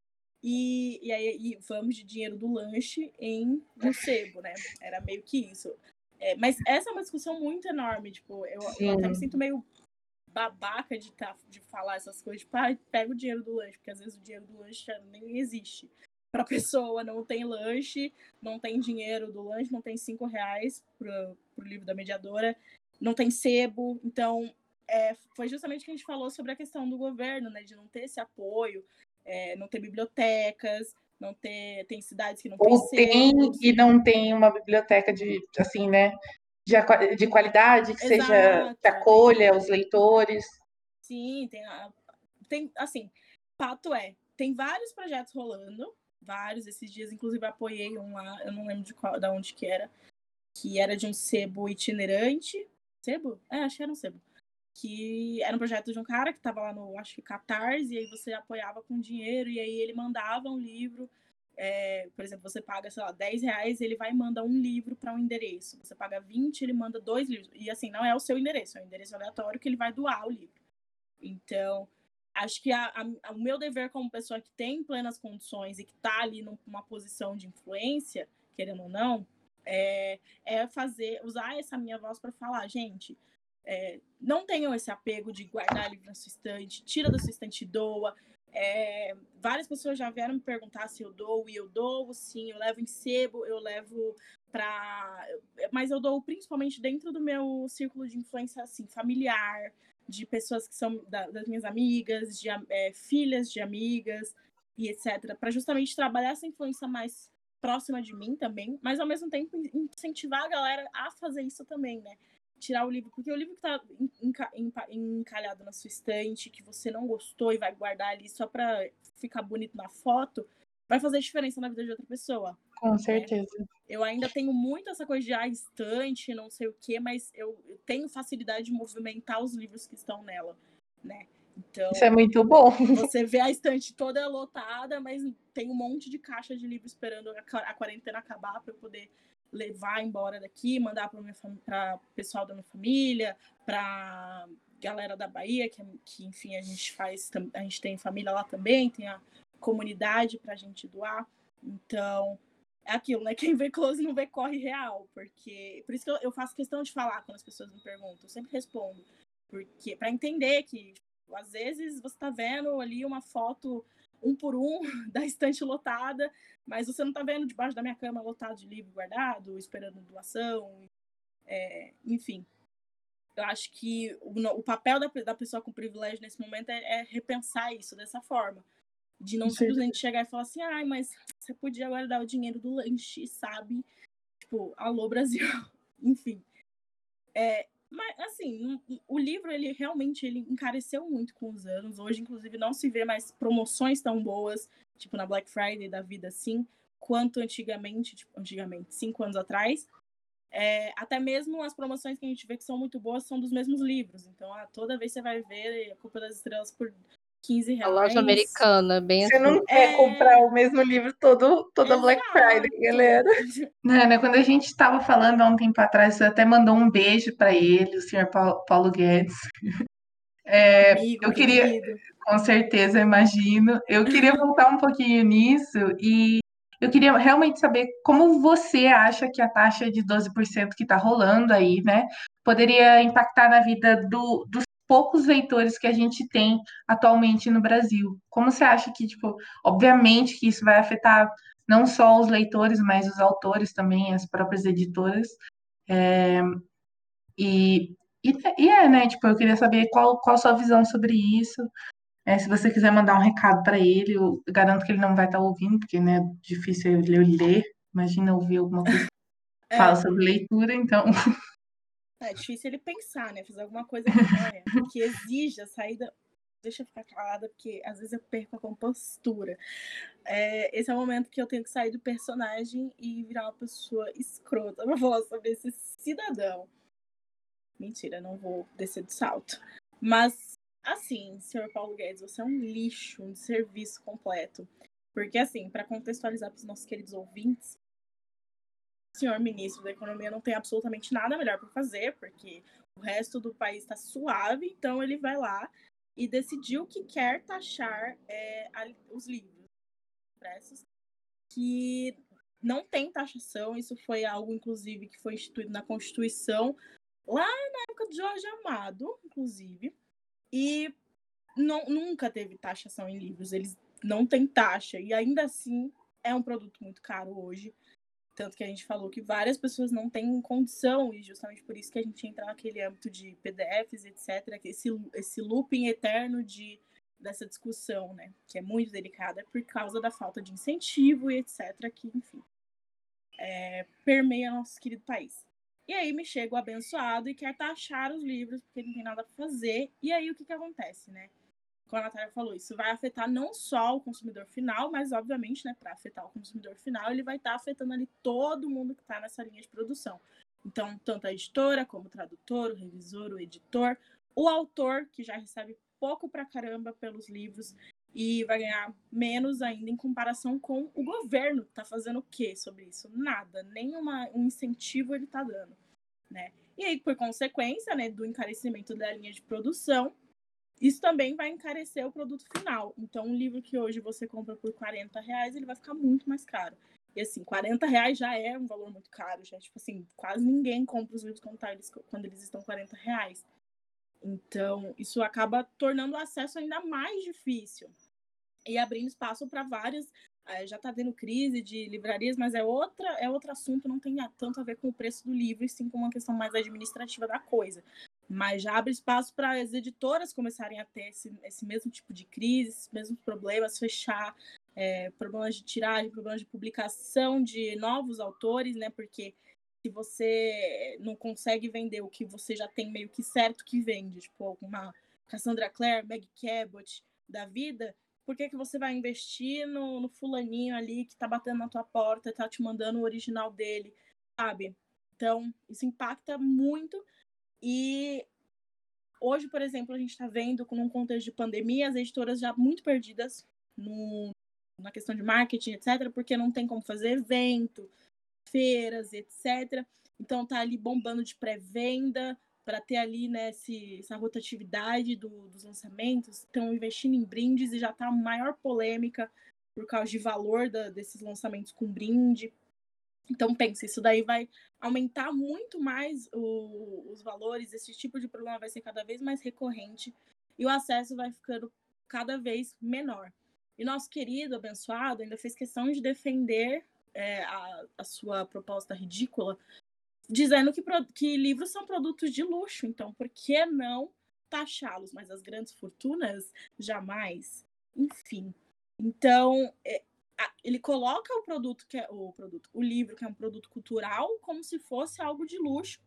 E, e aí e vamos de dinheiro do lanche em um sebo, né? Era meio que isso. É, mas essa é uma discussão muito enorme, tipo, eu, eu até me sinto meio babaca de, tá, de falar essas coisas, tipo, ah, pega o dinheiro do lanche, porque às vezes o dinheiro do lanche nem existe. Pra pessoa, não tem lanche, não tem dinheiro do lanche, não tem cinco reais pro, pro livro da mediadora, não tem sebo. Então, é, foi justamente que a gente falou sobre a questão do governo, né, de não ter esse apoio, é, não ter bibliotecas, não ter tem cidades que não Ou tem e não tem uma biblioteca de assim, né, de, de qualidade, que Exato. seja que acolha os leitores. Sim, tem, tem assim, fato é, tem vários projetos rolando, vários esses dias, inclusive apoiei um lá, eu não lembro de qual, da onde que era, que era de um sebo itinerante. Sebo? É, acho que era um sebo. Que era um projeto de um cara que estava lá no, acho que Catarse, e aí você apoiava com dinheiro, e aí ele mandava um livro é, por exemplo, você paga, sei lá, 10 reais, ele vai e manda um livro para um endereço. Você paga 20, ele manda dois livros. E assim, não é o seu endereço, é um endereço aleatório que ele vai doar o livro. Então, acho que a, a, o meu dever como pessoa que tem plenas condições e que está ali numa posição de influência, querendo ou não, é, é fazer, usar essa minha voz para falar, gente, é, não tenham esse apego de guardar livro na sua estante, tira da sua estante e doa. É, várias pessoas já vieram me perguntar se eu dou, e eu dou, sim, eu levo em sebo, eu levo para. Mas eu dou principalmente dentro do meu círculo de influência assim, familiar, de pessoas que são da, das minhas amigas, de é, filhas de amigas e etc. Para justamente trabalhar essa influência mais próxima de mim também, mas ao mesmo tempo incentivar a galera a fazer isso também, né? tirar o livro, porque o livro que tá encalhado na sua estante, que você não gostou e vai guardar ali só para ficar bonito na foto, vai fazer diferença na vida de outra pessoa. Com né? certeza. Eu ainda tenho muito essa coisa de ah, estante, não sei o quê, mas eu tenho facilidade de movimentar os livros que estão nela, né? Então, Isso é muito bom. Você vê a estante toda lotada, mas tem um monte de caixa de livro esperando a quarentena acabar para eu poder levar embora daqui, mandar para o pessoal da minha família, para galera da Bahia, que, que enfim a gente faz, a gente tem família lá também, tem a comunidade para a gente doar. Então, é aquilo, né? Quem vê close não vê corre real, porque por isso que eu, eu faço questão de falar quando as pessoas me perguntam, eu sempre respondo, porque para entender que às vezes você está vendo ali uma foto um por um da estante lotada, mas você não está vendo debaixo da minha cama lotado de livro guardado, esperando doação, é, enfim. Eu acho que o, o papel da, da, pessoa com privilégio nesse momento é, é, repensar isso dessa forma. De não simplesmente chegar e falar assim, ai, mas você podia guardar o dinheiro do lanche, sabe? Tipo, alô, Brasil. Enfim. É, mas, assim, o livro, ele realmente ele encareceu muito com os anos. Hoje, inclusive, não se vê mais promoções tão boas, tipo na Black Friday da vida, assim, quanto antigamente, tipo, antigamente, cinco anos atrás. É, até mesmo as promoções que a gente vê que são muito boas são dos mesmos livros. Então, ah, toda vez você vai ver a Culpa das Estrelas por 15 reais. A loja americana, bem Você assim. não quer é... comprar o mesmo livro todo, toda Exato. Black Friday, galera. Nana, quando a gente estava falando há um tempo atrás, você até mandou um beijo para ele, o senhor Paulo Guedes. É, Amigo, eu queria, querido. com certeza, imagino. Eu queria voltar um pouquinho nisso e eu queria realmente saber como você acha que a taxa de 12% que está rolando aí, né, poderia impactar na vida do, dos poucos leitores que a gente tem atualmente no Brasil. Como você acha que, tipo, obviamente que isso vai afetar não só os leitores, mas os autores também, as próprias editoras. É, e, e, e, é, né? Tipo, eu queria saber qual, qual a sua visão sobre isso. É, se você quiser mandar um recado para ele, eu garanto que ele não vai estar tá ouvindo, porque né, é difícil ele ler. Imagina ouvir alguma coisa que é. fala sobre leitura, então. É difícil ele pensar, né? Fazer alguma coisa que, que exija saída. Deixa eu ficar calada, porque às vezes eu perco a compostura. É, esse é o momento que eu tenho que sair do personagem e virar uma pessoa escrota pra falar sobre esse cidadão. Mentira, não vou descer do salto. Mas, assim, senhor Paulo Guedes, você é um lixo, um serviço completo. Porque, assim, para contextualizar para os nossos queridos ouvintes, senhor ministro da Economia não tem absolutamente nada melhor para fazer, porque o resto do país está suave, então ele vai lá e decidiu que quer taxar é, os livros impressos que não tem taxação. Isso foi algo, inclusive, que foi instituído na Constituição lá na época de Jorge Amado, inclusive. E não, nunca teve taxação em livros. Eles não têm taxa. E ainda assim é um produto muito caro hoje. Tanto que a gente falou que várias pessoas não têm condição, e justamente por isso que a gente entra naquele âmbito de PDFs, etc., esse, esse looping eterno de, dessa discussão, né? Que é muito delicada por causa da falta de incentivo e etc., que, enfim, é, permeia nosso querido país. E aí me chega o abençoado e quer taxar os livros, porque não tem nada para fazer. E aí o que, que acontece, né? Como a Natália falou, isso vai afetar não só o consumidor final, mas obviamente, né, para afetar o consumidor final, ele vai estar tá afetando ali todo mundo que está nessa linha de produção. Então, tanto a editora, como o tradutor, o revisor, o editor, o autor, que já recebe pouco pra caramba pelos livros e vai ganhar menos ainda em comparação com o governo, que tá fazendo o quê sobre isso? Nada, nem uma, um incentivo ele tá dando, né? E aí, por consequência, né, do encarecimento da linha de produção, isso também vai encarecer o produto final. Então, um livro que hoje você compra por 40 reais, ele vai ficar muito mais caro. E assim, 40 reais já é um valor muito caro, já. Tipo assim, quase ninguém compra os livros quando, eles, quando eles estão 40 reais. Então, isso acaba tornando o acesso ainda mais difícil. E abrindo espaço para várias. Eh, já está tendo crise de livrarias, mas é, outra, é outro assunto, não tem tanto a ver com o preço do livro, e sim com uma questão mais administrativa da coisa mas já abre espaço para as editoras começarem a ter esse, esse mesmo tipo de crise, esses mesmos problemas, fechar é, problemas de tiragem, problemas de publicação de novos autores, né? Porque se você não consegue vender o que você já tem meio que certo que vende, tipo alguma Cassandra Clare, Meg Cabot da vida, por que, que você vai investir no, no fulaninho ali que tá batendo na tua porta, tá te mandando o original dele, sabe? Então, isso impacta muito e hoje, por exemplo, a gente está vendo, num contexto de pandemia, as editoras já muito perdidas no, na questão de marketing, etc., porque não tem como fazer evento, feiras, etc. Então tá ali bombando de pré-venda para ter ali né, esse, essa rotatividade do, dos lançamentos. Estão investindo em brindes e já tá maior polêmica por causa de valor da, desses lançamentos com brinde. Então, pense, isso daí vai aumentar muito mais o, os valores, esse tipo de problema vai ser cada vez mais recorrente e o acesso vai ficando cada vez menor. E nosso querido abençoado ainda fez questão de defender é, a, a, sua proposta ridícula, dizendo que, que livros são produtos de luxo, então por que não taxá-los? Mas as grandes fortunas, jamais. Enfim. Então, é, ele coloca o produto que é o produto, o livro que é um produto cultural como se fosse algo de luxo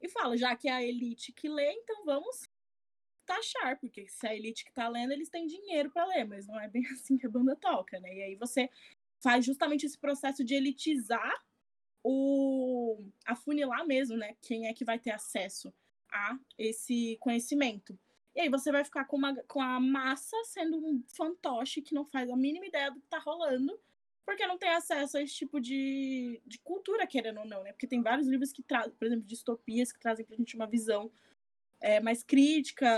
e fala, já que é a elite que lê, então vamos taxar, porque se é a elite que tá lendo, eles têm dinheiro para ler, mas não é bem assim que a banda toca, né? E aí você faz justamente esse processo de elitizar o afunilar mesmo, né? Quem é que vai ter acesso a esse conhecimento. E aí você vai ficar com, uma, com a massa sendo um fantoche que não faz a mínima ideia do que tá rolando, porque não tem acesso a esse tipo de, de cultura, querendo ou não, né? Porque tem vários livros que trazem, por exemplo, distopias que trazem pra gente uma visão é, mais crítica,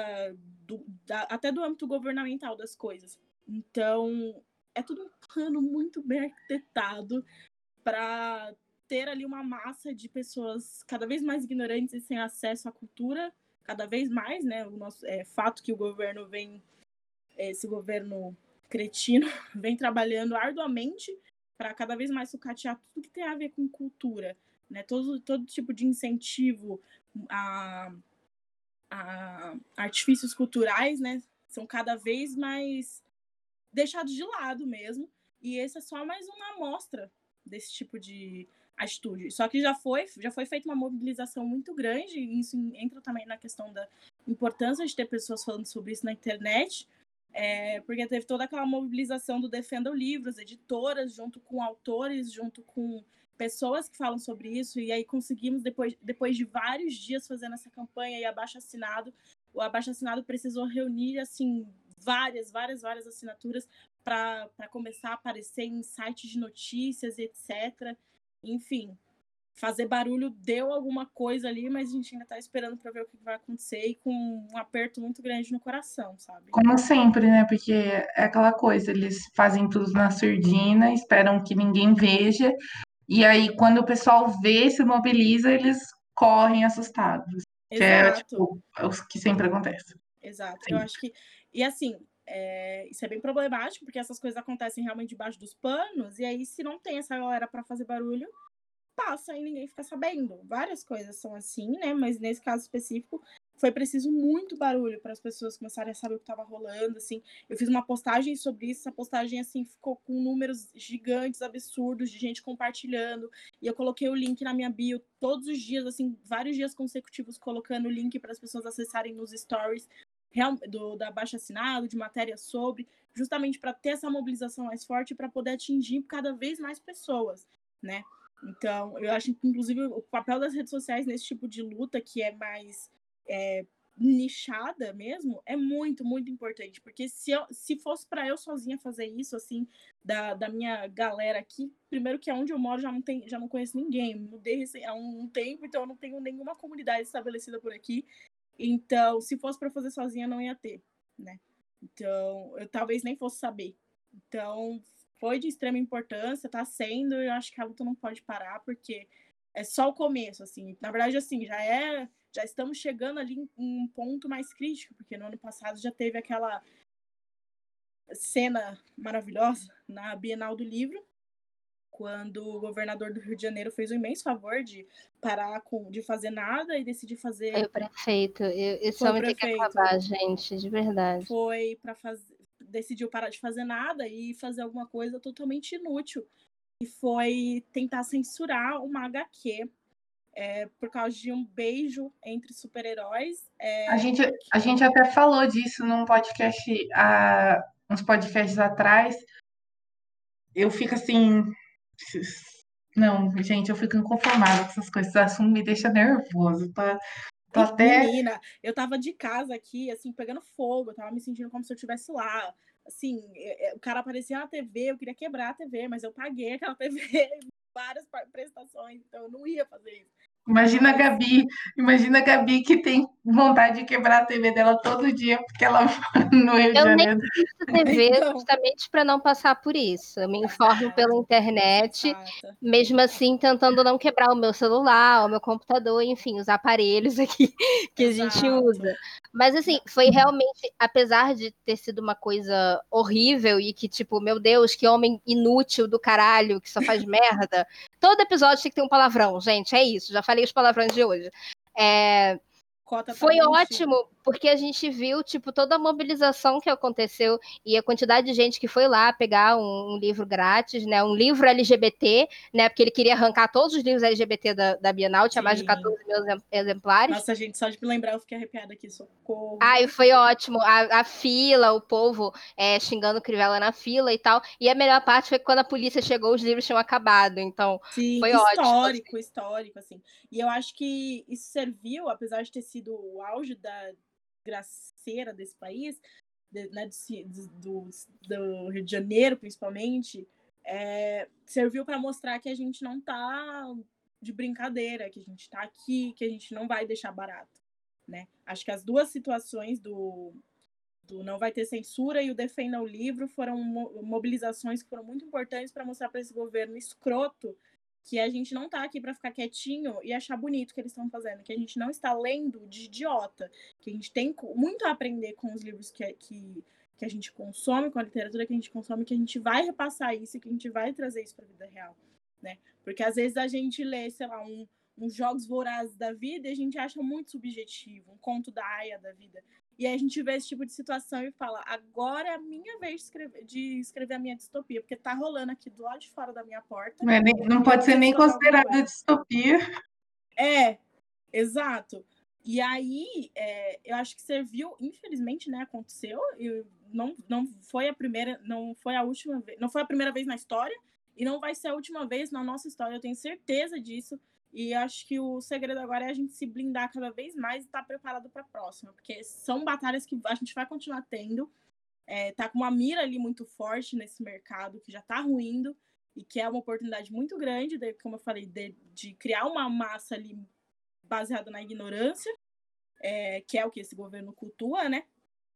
do, da, até do âmbito governamental das coisas. Então, é tudo um plano muito bem arquitetado para ter ali uma massa de pessoas cada vez mais ignorantes e sem acesso à cultura, cada vez mais, né? O nosso é, fato que o governo vem, esse governo cretino, vem trabalhando arduamente para cada vez mais sucatear tudo que tem a ver com cultura, né? Todo, todo tipo de incentivo a, a artifícios culturais, né? São cada vez mais deixados de lado mesmo. E esse é só mais uma amostra desse tipo de atitude. Só que já foi, já foi feita uma mobilização muito grande, e isso entra também na questão da importância de ter pessoas falando sobre isso na internet, é, porque teve toda aquela mobilização do Defenda o Livros, editoras, junto com autores, junto com pessoas que falam sobre isso, e aí conseguimos, depois, depois de vários dias fazendo essa campanha e abaixo assinado, o abaixo assinado precisou reunir, assim, várias, várias, várias assinaturas para começar a aparecer em sites de notícias, etc. Enfim, fazer barulho deu alguma coisa ali, mas a gente ainda está esperando para ver o que vai acontecer e com um aperto muito grande no coração, sabe? Como sempre, né? Porque é aquela coisa, eles fazem tudo na surdina, esperam que ninguém veja, e aí quando o pessoal vê, se mobiliza, eles correm assustados. Exato. Que é tipo, é o que sempre acontece. Exato. Sim. Eu acho que. E assim, é, isso é bem problemático, porque essas coisas acontecem realmente debaixo dos panos, e aí, se não tem essa galera para fazer barulho, passa e ninguém fica sabendo. Várias coisas são assim, né? Mas nesse caso específico, foi preciso muito barulho para as pessoas começarem a saber o que estava rolando, assim. Eu fiz uma postagem sobre isso, essa postagem, assim, ficou com números gigantes, absurdos, de gente compartilhando, e eu coloquei o link na minha bio todos os dias, assim, vários dias consecutivos, colocando o link para as pessoas acessarem nos stories, do, da baixa assinado, de matéria sobre, justamente para ter essa mobilização mais forte para poder atingir cada vez mais pessoas, né? Então, eu acho que, inclusive, o papel das redes sociais nesse tipo de luta, que é mais é, nichada mesmo, é muito, muito importante. Porque se, eu, se fosse para eu sozinha fazer isso, assim, da, da minha galera aqui, primeiro que é onde eu moro já não, tem, já não conheço ninguém. Mudei há um tempo, então eu não tenho nenhuma comunidade estabelecida por aqui. Então, se fosse para fazer sozinha, não ia ter, né? Então, eu talvez nem fosse saber. Então, foi de extrema importância, tá sendo, eu acho que a luta não pode parar, porque é só o começo, assim. Na verdade, assim, já é. Já estamos chegando ali em um ponto mais crítico, porque no ano passado já teve aquela cena maravilhosa na Bienal do Livro, quando o governador do Rio de Janeiro fez um imenso favor de parar com, de fazer nada e decidir fazer. Foi o prefeito. Eu, esse homem tem que acabar, gente, de verdade. Foi para fazer. Decidiu parar de fazer nada e fazer alguma coisa totalmente inútil. E foi tentar censurar uma HQ é, por causa de um beijo entre super-heróis. É, a, gente, a gente até falou disso num podcast, há uns podcasts atrás. Eu fico assim, não, gente, eu fico inconformada com essas coisas. Esse assunto me deixa nervoso. Tá, tô até. Menina, eu tava de casa aqui, assim, pegando fogo, eu tava me sentindo como se eu estivesse lá. Assim, o cara aparecia na TV, eu queria quebrar a TV, mas eu paguei aquela TV várias prestações, então eu não ia fazer isso. Imagina a Gabi, imagina a Gabi que tem vontade de quebrar a TV dela todo dia porque ela no Rio de eu Janeiro. Eu nem TV então... justamente para não passar por isso. Eu me informo pela internet, Exato. mesmo assim tentando não quebrar o meu celular, o meu computador, enfim, os aparelhos aqui que Exato. a gente usa. Mas assim, foi realmente, apesar de ter sido uma coisa horrível e que tipo, meu Deus, que homem inútil do caralho que só faz merda. Todo episódio tem que ter um palavrão, gente, é isso. Já falei os palavrões de hoje. É, cota Foi ótimo, porque a gente viu, tipo, toda a mobilização que aconteceu e a quantidade de gente que foi lá pegar um, um livro grátis, né? Um livro LGBT, né? Porque ele queria arrancar todos os livros LGBT da, da Bienal, tinha Sim. mais de 14 mil exemplares. Nossa, gente, só de me lembrar eu fiquei arrepiada aqui, socorro. Ai, foi ótimo. A, a fila, o povo é, xingando Crivella na fila e tal. E a melhor parte foi quando a polícia chegou, os livros tinham acabado. Então, Sim, foi histórico, ótimo. Histórico, histórico, assim. E eu acho que isso serviu, apesar de ter sido o auge da graceira desse país, de, né, do, do, Rio de Janeiro, principalmente, é, serviu para mostrar que a gente não tá de brincadeira, que a gente está aqui, que a gente não vai deixar barato. Né? Acho que as duas situações do, do não vai ter censura e o defenda o livro foram mobilizações que foram muito importantes para mostrar para esse governo escroto que a gente não está aqui para ficar quietinho e achar bonito o que eles estão fazendo, que a gente não está lendo de idiota, que a gente tem muito a aprender com os livros que, que, que a gente consome, com a literatura que a gente consome, que a gente vai repassar isso e que a gente vai trazer isso para a vida real, né? Porque às vezes a gente lê, sei lá, um, uns jogos vorazes da vida e a gente acha muito subjetivo, um conto da Aya da vida. E aí a gente vê esse tipo de situação e fala: agora é a minha vez de escrever, de escrever a minha distopia, porque tá rolando aqui do lado de fora da minha porta. Não, é nem, não pode ser nem considerada distopia. É, exato. E aí, é, eu acho que serviu, infelizmente, né? Aconteceu. E não, não foi a primeira, não foi a última vez, não foi a primeira vez na história, e não vai ser a última vez na nossa história, eu tenho certeza disso. E acho que o segredo agora é a gente se blindar cada vez mais e estar tá preparado para a próxima, porque são batalhas que a gente vai continuar tendo. É, tá com uma mira ali muito forte nesse mercado que já está ruindo e que é uma oportunidade muito grande, de, como eu falei, de, de criar uma massa ali baseada na ignorância, é, que é o que esse governo cultua, né?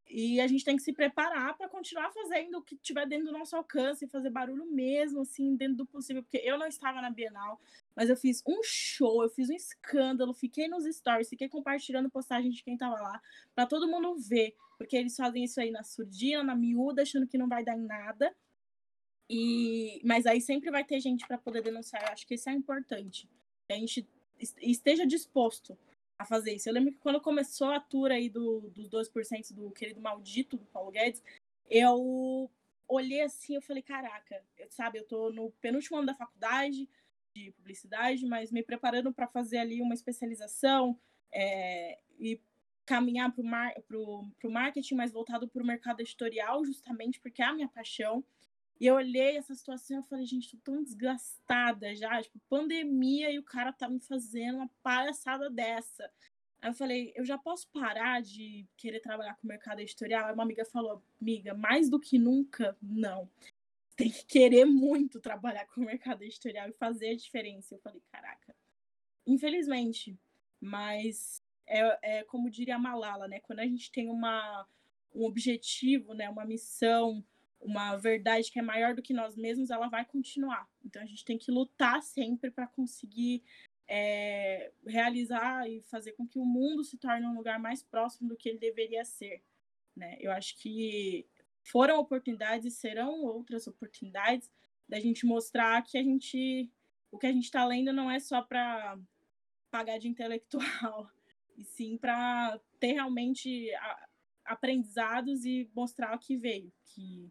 E a gente tem que se preparar para continuar fazendo o que tiver dentro do nosso alcance, fazer barulho mesmo, assim, dentro do possível, porque eu não estava na Bienal, mas eu fiz um show, eu fiz um escândalo, fiquei nos stories, fiquei compartilhando postagens de quem estava lá, para todo mundo ver, porque eles fazem isso aí na surdina, na miúda, achando que não vai dar em nada. E mas aí sempre vai ter gente para poder denunciar, eu acho que isso é importante. Que a gente esteja disposto a fazer isso. Eu lembro que quando começou a tour aí do, dos 2% do querido maldito do Paulo Guedes, eu olhei assim, eu falei, caraca, eu, sabe, eu tô no penúltimo ano da faculdade de publicidade, mas me preparando para fazer ali uma especialização é, e caminhar para o mar, pro, pro marketing mais voltado para o mercado editorial, justamente porque é a minha paixão. E eu olhei essa situação e falei, gente, tô tão desgastada já, tipo, pandemia e o cara tá me fazendo uma palhaçada dessa. Aí eu falei, eu já posso parar de querer trabalhar com o mercado editorial? Aí uma amiga falou, amiga, mais do que nunca, não. Tem que querer muito trabalhar com o mercado editorial e fazer a diferença. Eu falei, caraca. Infelizmente, mas é, é como diria a Malala, né? Quando a gente tem uma, um objetivo, né? Uma missão, uma verdade que é maior do que nós mesmos, ela vai continuar. Então a gente tem que lutar sempre para conseguir é, realizar e fazer com que o mundo se torne um lugar mais próximo do que ele deveria ser. Né? Eu acho que foram oportunidades e serão outras oportunidades da gente mostrar que a gente o que a gente está lendo não é só para pagar de intelectual, e sim para ter realmente aprendizados e mostrar o que veio, que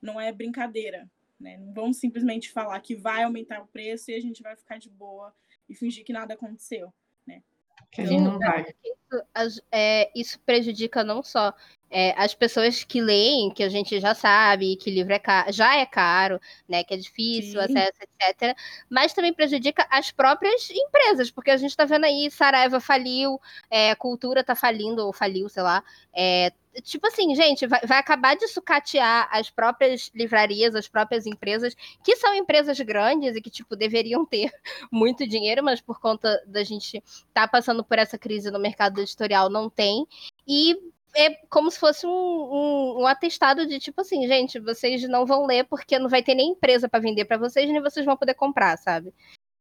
não é brincadeira. Né? Não vamos simplesmente falar que vai aumentar o preço e a gente vai ficar de boa e fingir que nada aconteceu. Né? Que a gente não vai. Isso, é, isso prejudica não só é, as pessoas que leem, que a gente já sabe que livro é caro, já é caro, né, que é difícil, acesso, etc. Mas também prejudica as próprias empresas, porque a gente está vendo aí, Saraiva faliu, é, Cultura está falindo, ou faliu, sei lá. É, tipo assim, gente, vai, vai, acabar de sucatear as próprias livrarias, as próprias empresas, que são empresas grandes e que, tipo, deveriam ter muito dinheiro, mas por conta da gente estar tá passando por essa crise no mercado editorial, não tem. E é como se fosse um, um, um, atestado de tipo assim, gente, vocês não vão ler porque não vai ter nem empresa para vender para vocês, nem vocês vão poder comprar, sabe?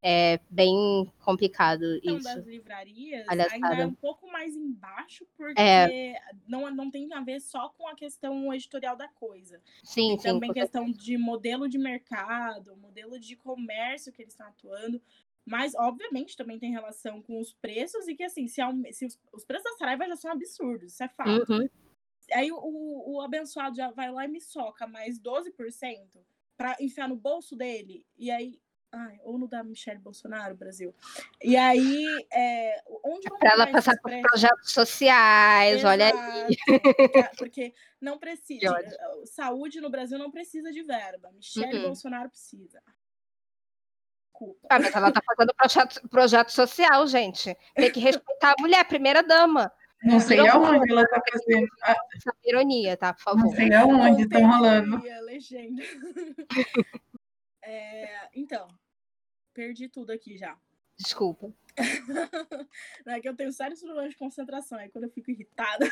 É bem complicado então, isso. das livrarias ainda é um pouco mais embaixo, porque é... não, não tem a ver só com a questão editorial da coisa. Sim, tem sim. também porque... questão de modelo de mercado, modelo de comércio que eles estão atuando. Mas, obviamente, também tem relação com os preços e que, assim, se, se os, os, preços da Saraiva já são absurdos, isso é fato. Uhum. Aí o, o abençoado já vai lá e me soca mais 12% para enfiar no bolso dele. E aí, Ai, ou no da Michelle Bolsonaro, Brasil. E aí, é, onde Para ela passar por projetos sociais, Exato, olha aí. Porque não precisa. Saúde no Brasil não precisa de verba. Michelle uhum. Bolsonaro precisa. Desculpa. Ah, mas ela tá fazendo projeto, projeto social, gente. Tem que respeitar a mulher, primeira dama. Não sei aonde ela tá fazendo. Essa ironia, tá? Por favor. Não sei aonde estão rolando. Legenda. É, então, perdi tudo aqui já. Desculpa. Não é que eu tenho sérios problemas de concentração, aí quando eu fico irritada.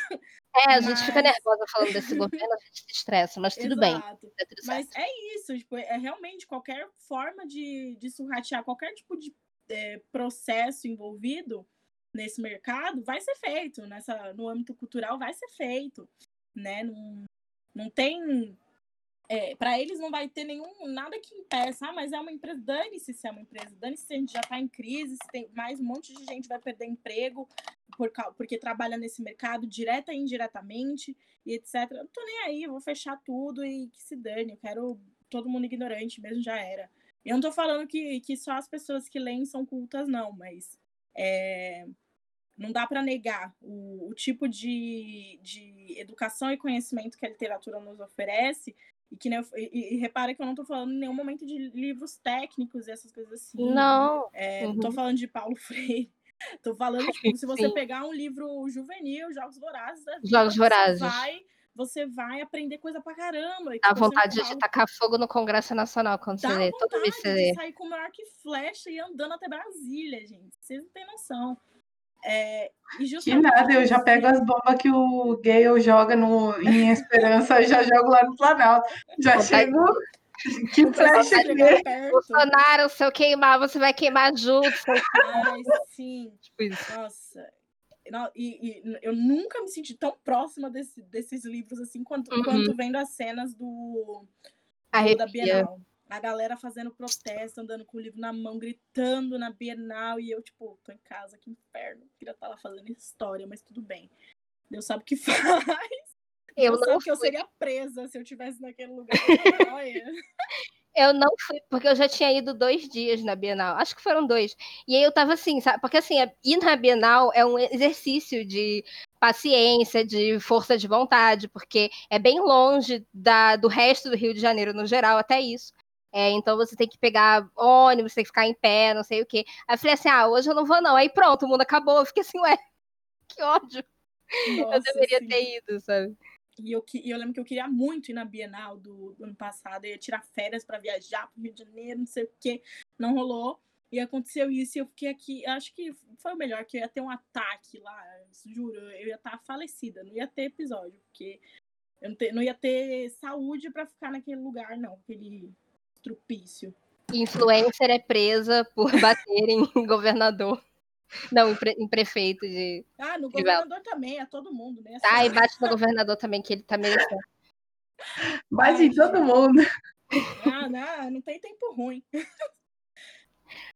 É, a gente fica nervosa falando desse governo, a gente se estressa, mas tudo Exato. bem. Tá tudo mas é isso, tipo, é realmente qualquer forma de, de surratear, qualquer tipo de é, processo envolvido nesse mercado vai ser feito, nessa, no âmbito cultural vai ser feito, né? Não, não tem é, para eles não vai ter nenhum nada que impeça, ah, mas é uma empresa, dane-se se é uma empresa, dane-se se a gente já está em crise, se tem mais um monte de gente vai perder emprego por, porque trabalha nesse mercado, direta e indiretamente, e etc. Eu não tô nem aí, vou fechar tudo e que se dane, eu quero todo mundo ignorante, mesmo já era. Eu não tô falando que, que só as pessoas que leem são cultas, não, mas é, não dá para negar o, o tipo de, de educação e conhecimento que a literatura nos oferece e que né, e, e, repara que eu não estou falando em nenhum momento de livros técnicos e essas coisas assim. Não. É, uhum. Não tô falando de Paulo Freire. Tô falando, tipo, se você Sim. pegar um livro juvenil, Jogos Vorazes, Jogos Vorazes. Você vai, você vai aprender coisa pra caramba. Dá vontade de tacar fogo no Congresso Nacional quando Dá você lê. Todo vez você lê. sair com o arco e flecha e andando até Brasília, gente. Vocês não têm noção. É, que nada, eu já pego as bombas que o Gale joga no, em Esperança, já jogo lá no Planalto. Já chego. Que flecha que é. Bolsonaro, se eu queimar, você vai queimar junto. Ai, sim. Tipo isso. Nossa. Não, e, e, eu nunca me senti tão próxima desse, desses livros assim quanto, uhum. quanto vendo as cenas do, do da Bienal a galera fazendo protesto, andando com o livro na mão, gritando na Bienal, e eu, tipo, tô em casa, que inferno. Queria estar lá fazendo história, mas tudo bem. Deus sabe o que faz. Eu Deus não sabe fui. que eu seria presa se eu tivesse naquele lugar. eu não fui, porque eu já tinha ido dois dias na Bienal. Acho que foram dois. E aí eu tava assim, sabe? Porque assim, ir na Bienal é um exercício de paciência, de força de vontade, porque é bem longe da, do resto do Rio de Janeiro no geral, até isso. É, então você tem que pegar ônibus, tem que ficar em pé, não sei o quê. Aí eu falei assim: ah, hoje eu não vou, não. Aí pronto, o mundo acabou. Eu fiquei assim, ué, que ódio. Nossa, eu deveria sim. ter ido, sabe? E eu, eu lembro que eu queria muito ir na Bienal do, do ano passado, eu ia tirar férias para viajar para o Rio de Janeiro, não sei o quê. Não rolou. E aconteceu isso e eu fiquei aqui. Acho que foi o melhor, que eu ia ter um ataque lá, juro. Eu ia estar falecida, não ia ter episódio, porque eu não, ter, não ia ter saúde para ficar naquele lugar, não. Aquele estrupício. Influencer é presa por bater em governador. Não, em, pre, em, prefeito de. Ah, no governador também, é todo mundo, né? Ah, e bate no governador também, que ele tá merecendo. Bate em todo mundo. Ah, não, não tem tempo ruim.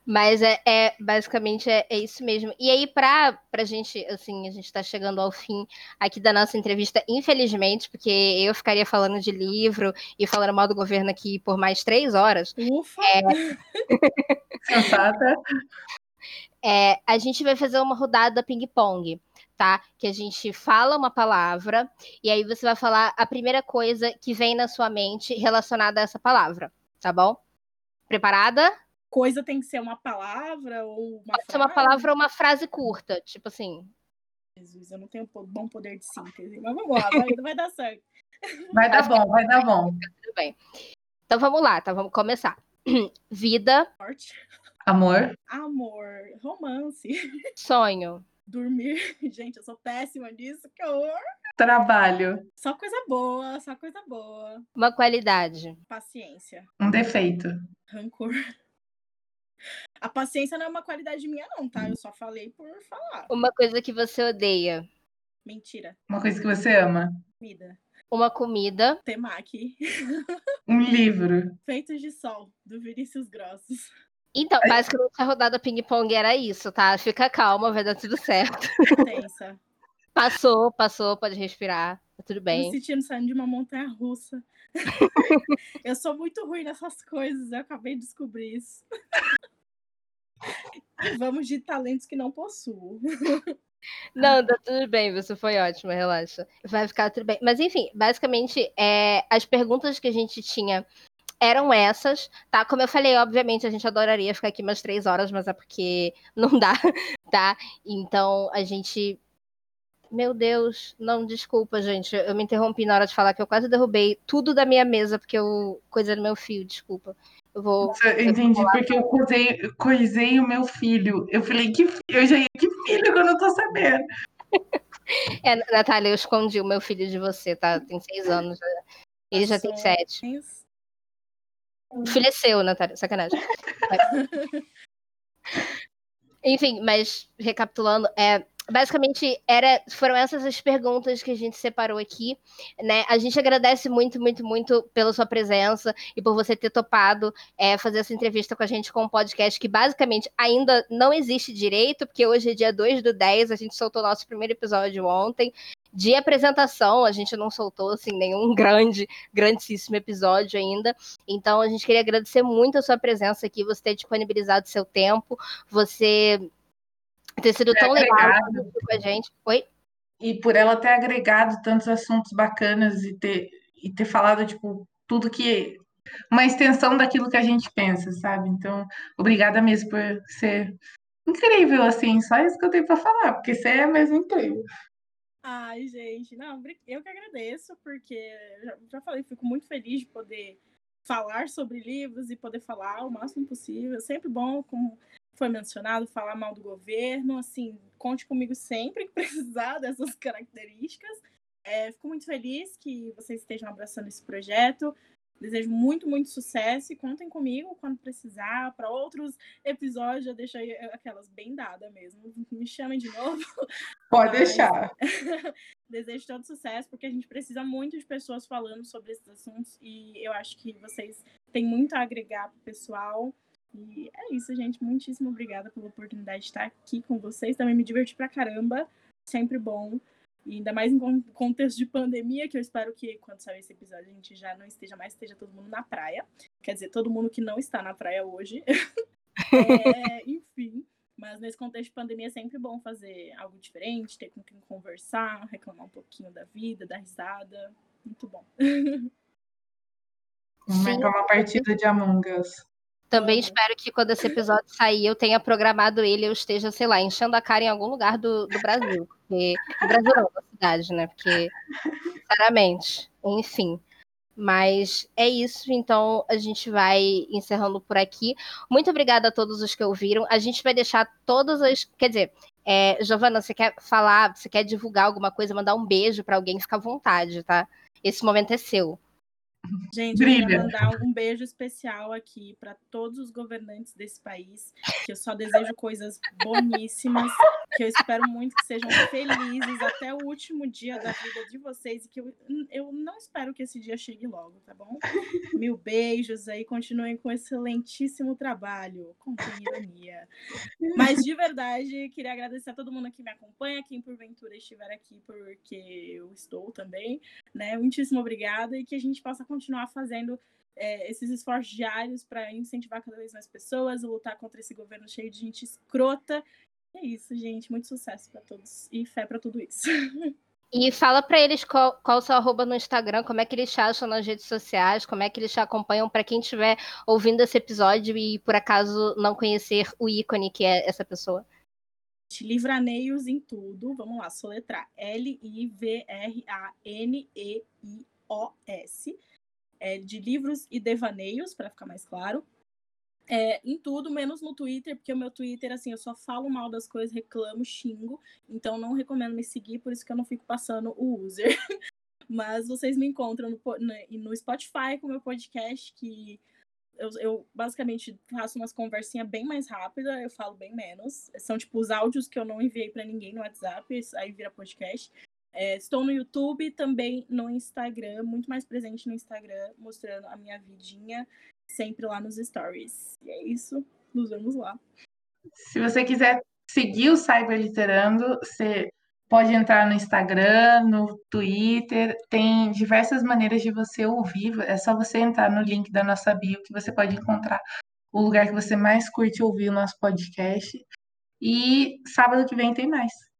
Mas é, é basicamente é, é, isso mesmo. E aí, para a gente, assim, a gente está chegando ao fim aqui da nossa entrevista, infelizmente, porque eu ficaria falando de livro e falando mal do governo aqui por mais três horas. Ufa! É... Sensata. é, a gente vai fazer uma rodada ping-pong, tá? Que a gente fala uma palavra e aí você vai falar a primeira coisa que vem na sua mente relacionada a essa palavra, tá bom? Preparada? Coisa tem que ser uma palavra ou uma Pode frase? ser uma palavra ou uma frase curta, tipo assim. Jesus, eu não tenho bom poder de síntese, mas vamos lá, vai, vai dar certo. Vai dar bom, vai dar bom. Tudo bem. Então vamos lá, tá? Vamos começar. Vida. Morte. Amor. Amor. Romance. Sonho. Dormir. Gente, eu sou péssima nisso, que horror. Trabalho. Só coisa boa, só coisa boa. Uma qualidade. Paciência. Um defeito. Rancor. A paciência não é uma qualidade minha, não, tá? Eu só falei por falar. Uma coisa que você odeia. Mentira. Uma coisa que você ama. Comida. Uma comida. Temaki. Um livro. Feitos de Sol, do Vinícius Grossos. Então, basicamente a rodada ping-pong era isso, tá? Fica calma, vai dar tudo certo. Tensa. Passou, passou, pode respirar, tá tudo bem. Me sentindo saindo de uma montanha russa. eu sou muito ruim nessas coisas, eu acabei de descobrir isso. Vamos de talentos que não possuo. Não, tá tudo bem, você foi ótima, relaxa. Vai ficar tudo bem. Mas enfim, basicamente, é, as perguntas que a gente tinha eram essas, tá? Como eu falei, obviamente, a gente adoraria ficar aqui umas três horas, mas é porque não dá, tá? Então a gente. Meu Deus, não, desculpa, gente. Eu me interrompi na hora de falar que eu quase derrubei tudo da minha mesa, porque eu coisa no meu fio, desculpa. Eu vou. Nossa, eu entendi, porque eu coisei, coisei o meu filho. Eu falei, que eu já ia, que filho que eu não tô sabendo. É, Natália, eu escondi o meu filho de você, tá? Tem seis anos. Ele já tem sete. O filho é seu, Natália, sacanagem. Enfim, mas recapitulando, é, basicamente era, foram essas as perguntas que a gente separou aqui, né? A gente agradece muito, muito, muito pela sua presença e por você ter topado é, fazer essa entrevista com a gente com um podcast que basicamente ainda não existe direito, porque hoje é dia 2 do 10, a gente soltou nosso primeiro episódio ontem. De apresentação, a gente não soltou assim nenhum grande, grandíssimo episódio ainda. Então a gente queria agradecer muito a sua presença aqui, você ter disponibilizado seu tempo, você ter sido tão legal com a gente. Oi? E por ela ter agregado tantos assuntos bacanas e ter, e ter falado, tipo, tudo que. Uma extensão daquilo que a gente pensa, sabe? Então, obrigada mesmo por ser incrível, assim. Só isso que eu tenho para falar, porque você é mesmo incrível. Ai, gente, não, eu que agradeço, porque já, já falei, fico muito feliz de poder falar sobre livros e poder falar o máximo possível. É sempre bom, como foi mencionado, falar mal do governo. Assim, conte comigo sempre que precisar dessas características. É, fico muito feliz que vocês estejam abraçando esse projeto. Desejo muito, muito sucesso e contem comigo quando precisar. Para outros episódios, já deixei aquelas bem dadas mesmo. Me chamem de novo. Pode Mas... deixar. Desejo todo sucesso, porque a gente precisa muito de pessoas falando sobre esses assuntos e eu acho que vocês têm muito a agregar para o pessoal. E é isso, gente. Muitíssimo obrigada pela oportunidade de estar aqui com vocês. Também me diverti pra caramba. Sempre bom. E ainda mais em contexto de pandemia, que eu espero que quando sair esse episódio a gente já não esteja mais, esteja todo mundo na praia. Quer dizer, todo mundo que não está na praia hoje. é, enfim. Mas nesse contexto de pandemia é sempre bom fazer algo diferente, ter com quem conversar, reclamar um pouquinho da vida, dar risada. Muito bom. Marcar uma partida de Among Us. Também espero que quando esse episódio sair, eu tenha programado ele, eu esteja, sei lá, enchendo a cara em algum lugar do, do Brasil. Porque, do Brasil não, da cidade, né? Porque, sinceramente, enfim. Mas é isso, então a gente vai encerrando por aqui. Muito obrigada a todos os que ouviram. A gente vai deixar todas as. Quer dizer, é, Giovana, você quer falar, você quer divulgar alguma coisa, mandar um beijo para alguém, fica à vontade, tá? Esse momento é seu. Gente, Brilha. eu queria mandar um beijo especial aqui para todos os governantes desse país, que eu só desejo coisas boníssimas, que eu espero muito que sejam felizes até o último dia da vida de vocês e que eu, eu não espero que esse dia chegue logo, tá bom? Mil beijos aí, continuem com excelentíssimo trabalho, com ironia. Mas de verdade, queria agradecer a todo mundo que me acompanha, quem porventura estiver aqui porque eu estou também, né? Muitíssimo obrigada e que a gente possa continuar fazendo é, esses esforços diários para incentivar cada vez mais pessoas, lutar contra esse governo cheio de gente escrota. E é isso, gente. Muito sucesso para todos e fé para tudo isso. E fala para eles qual, qual o seu arroba no Instagram, como é que eles te acham nas redes sociais, como é que eles te acompanham para quem estiver ouvindo esse episódio e por acaso não conhecer o ícone que é essa pessoa. Livraneios em tudo, vamos lá, soletrar L-I-V-R-A-N-E-I-O-S é, de livros e devaneios, para ficar mais claro. É, em tudo, menos no Twitter, porque o meu Twitter, assim, eu só falo mal das coisas, reclamo, xingo, então não recomendo me seguir, por isso que eu não fico passando o user. Mas vocês me encontram no, no, no Spotify com o meu podcast, que eu, eu, basicamente faço umas conversinhas bem mais rápidas, eu falo bem menos. São tipo os áudios que eu não enviei para ninguém no WhatsApp, aí vira podcast. É, estou no YouTube também no Instagram, muito mais presente no Instagram, mostrando a minha vidinha, sempre lá nos stories. E é isso. Nos vemos lá. Se você quiser seguir o Cyberliterando, você pode entrar no Instagram, no Twitter, tem diversas maneiras de você ouvir. É só você entrar no link da nossa bio que você pode encontrar o lugar que você mais curte ouvir o nosso podcast. E sábado que vem tem mais.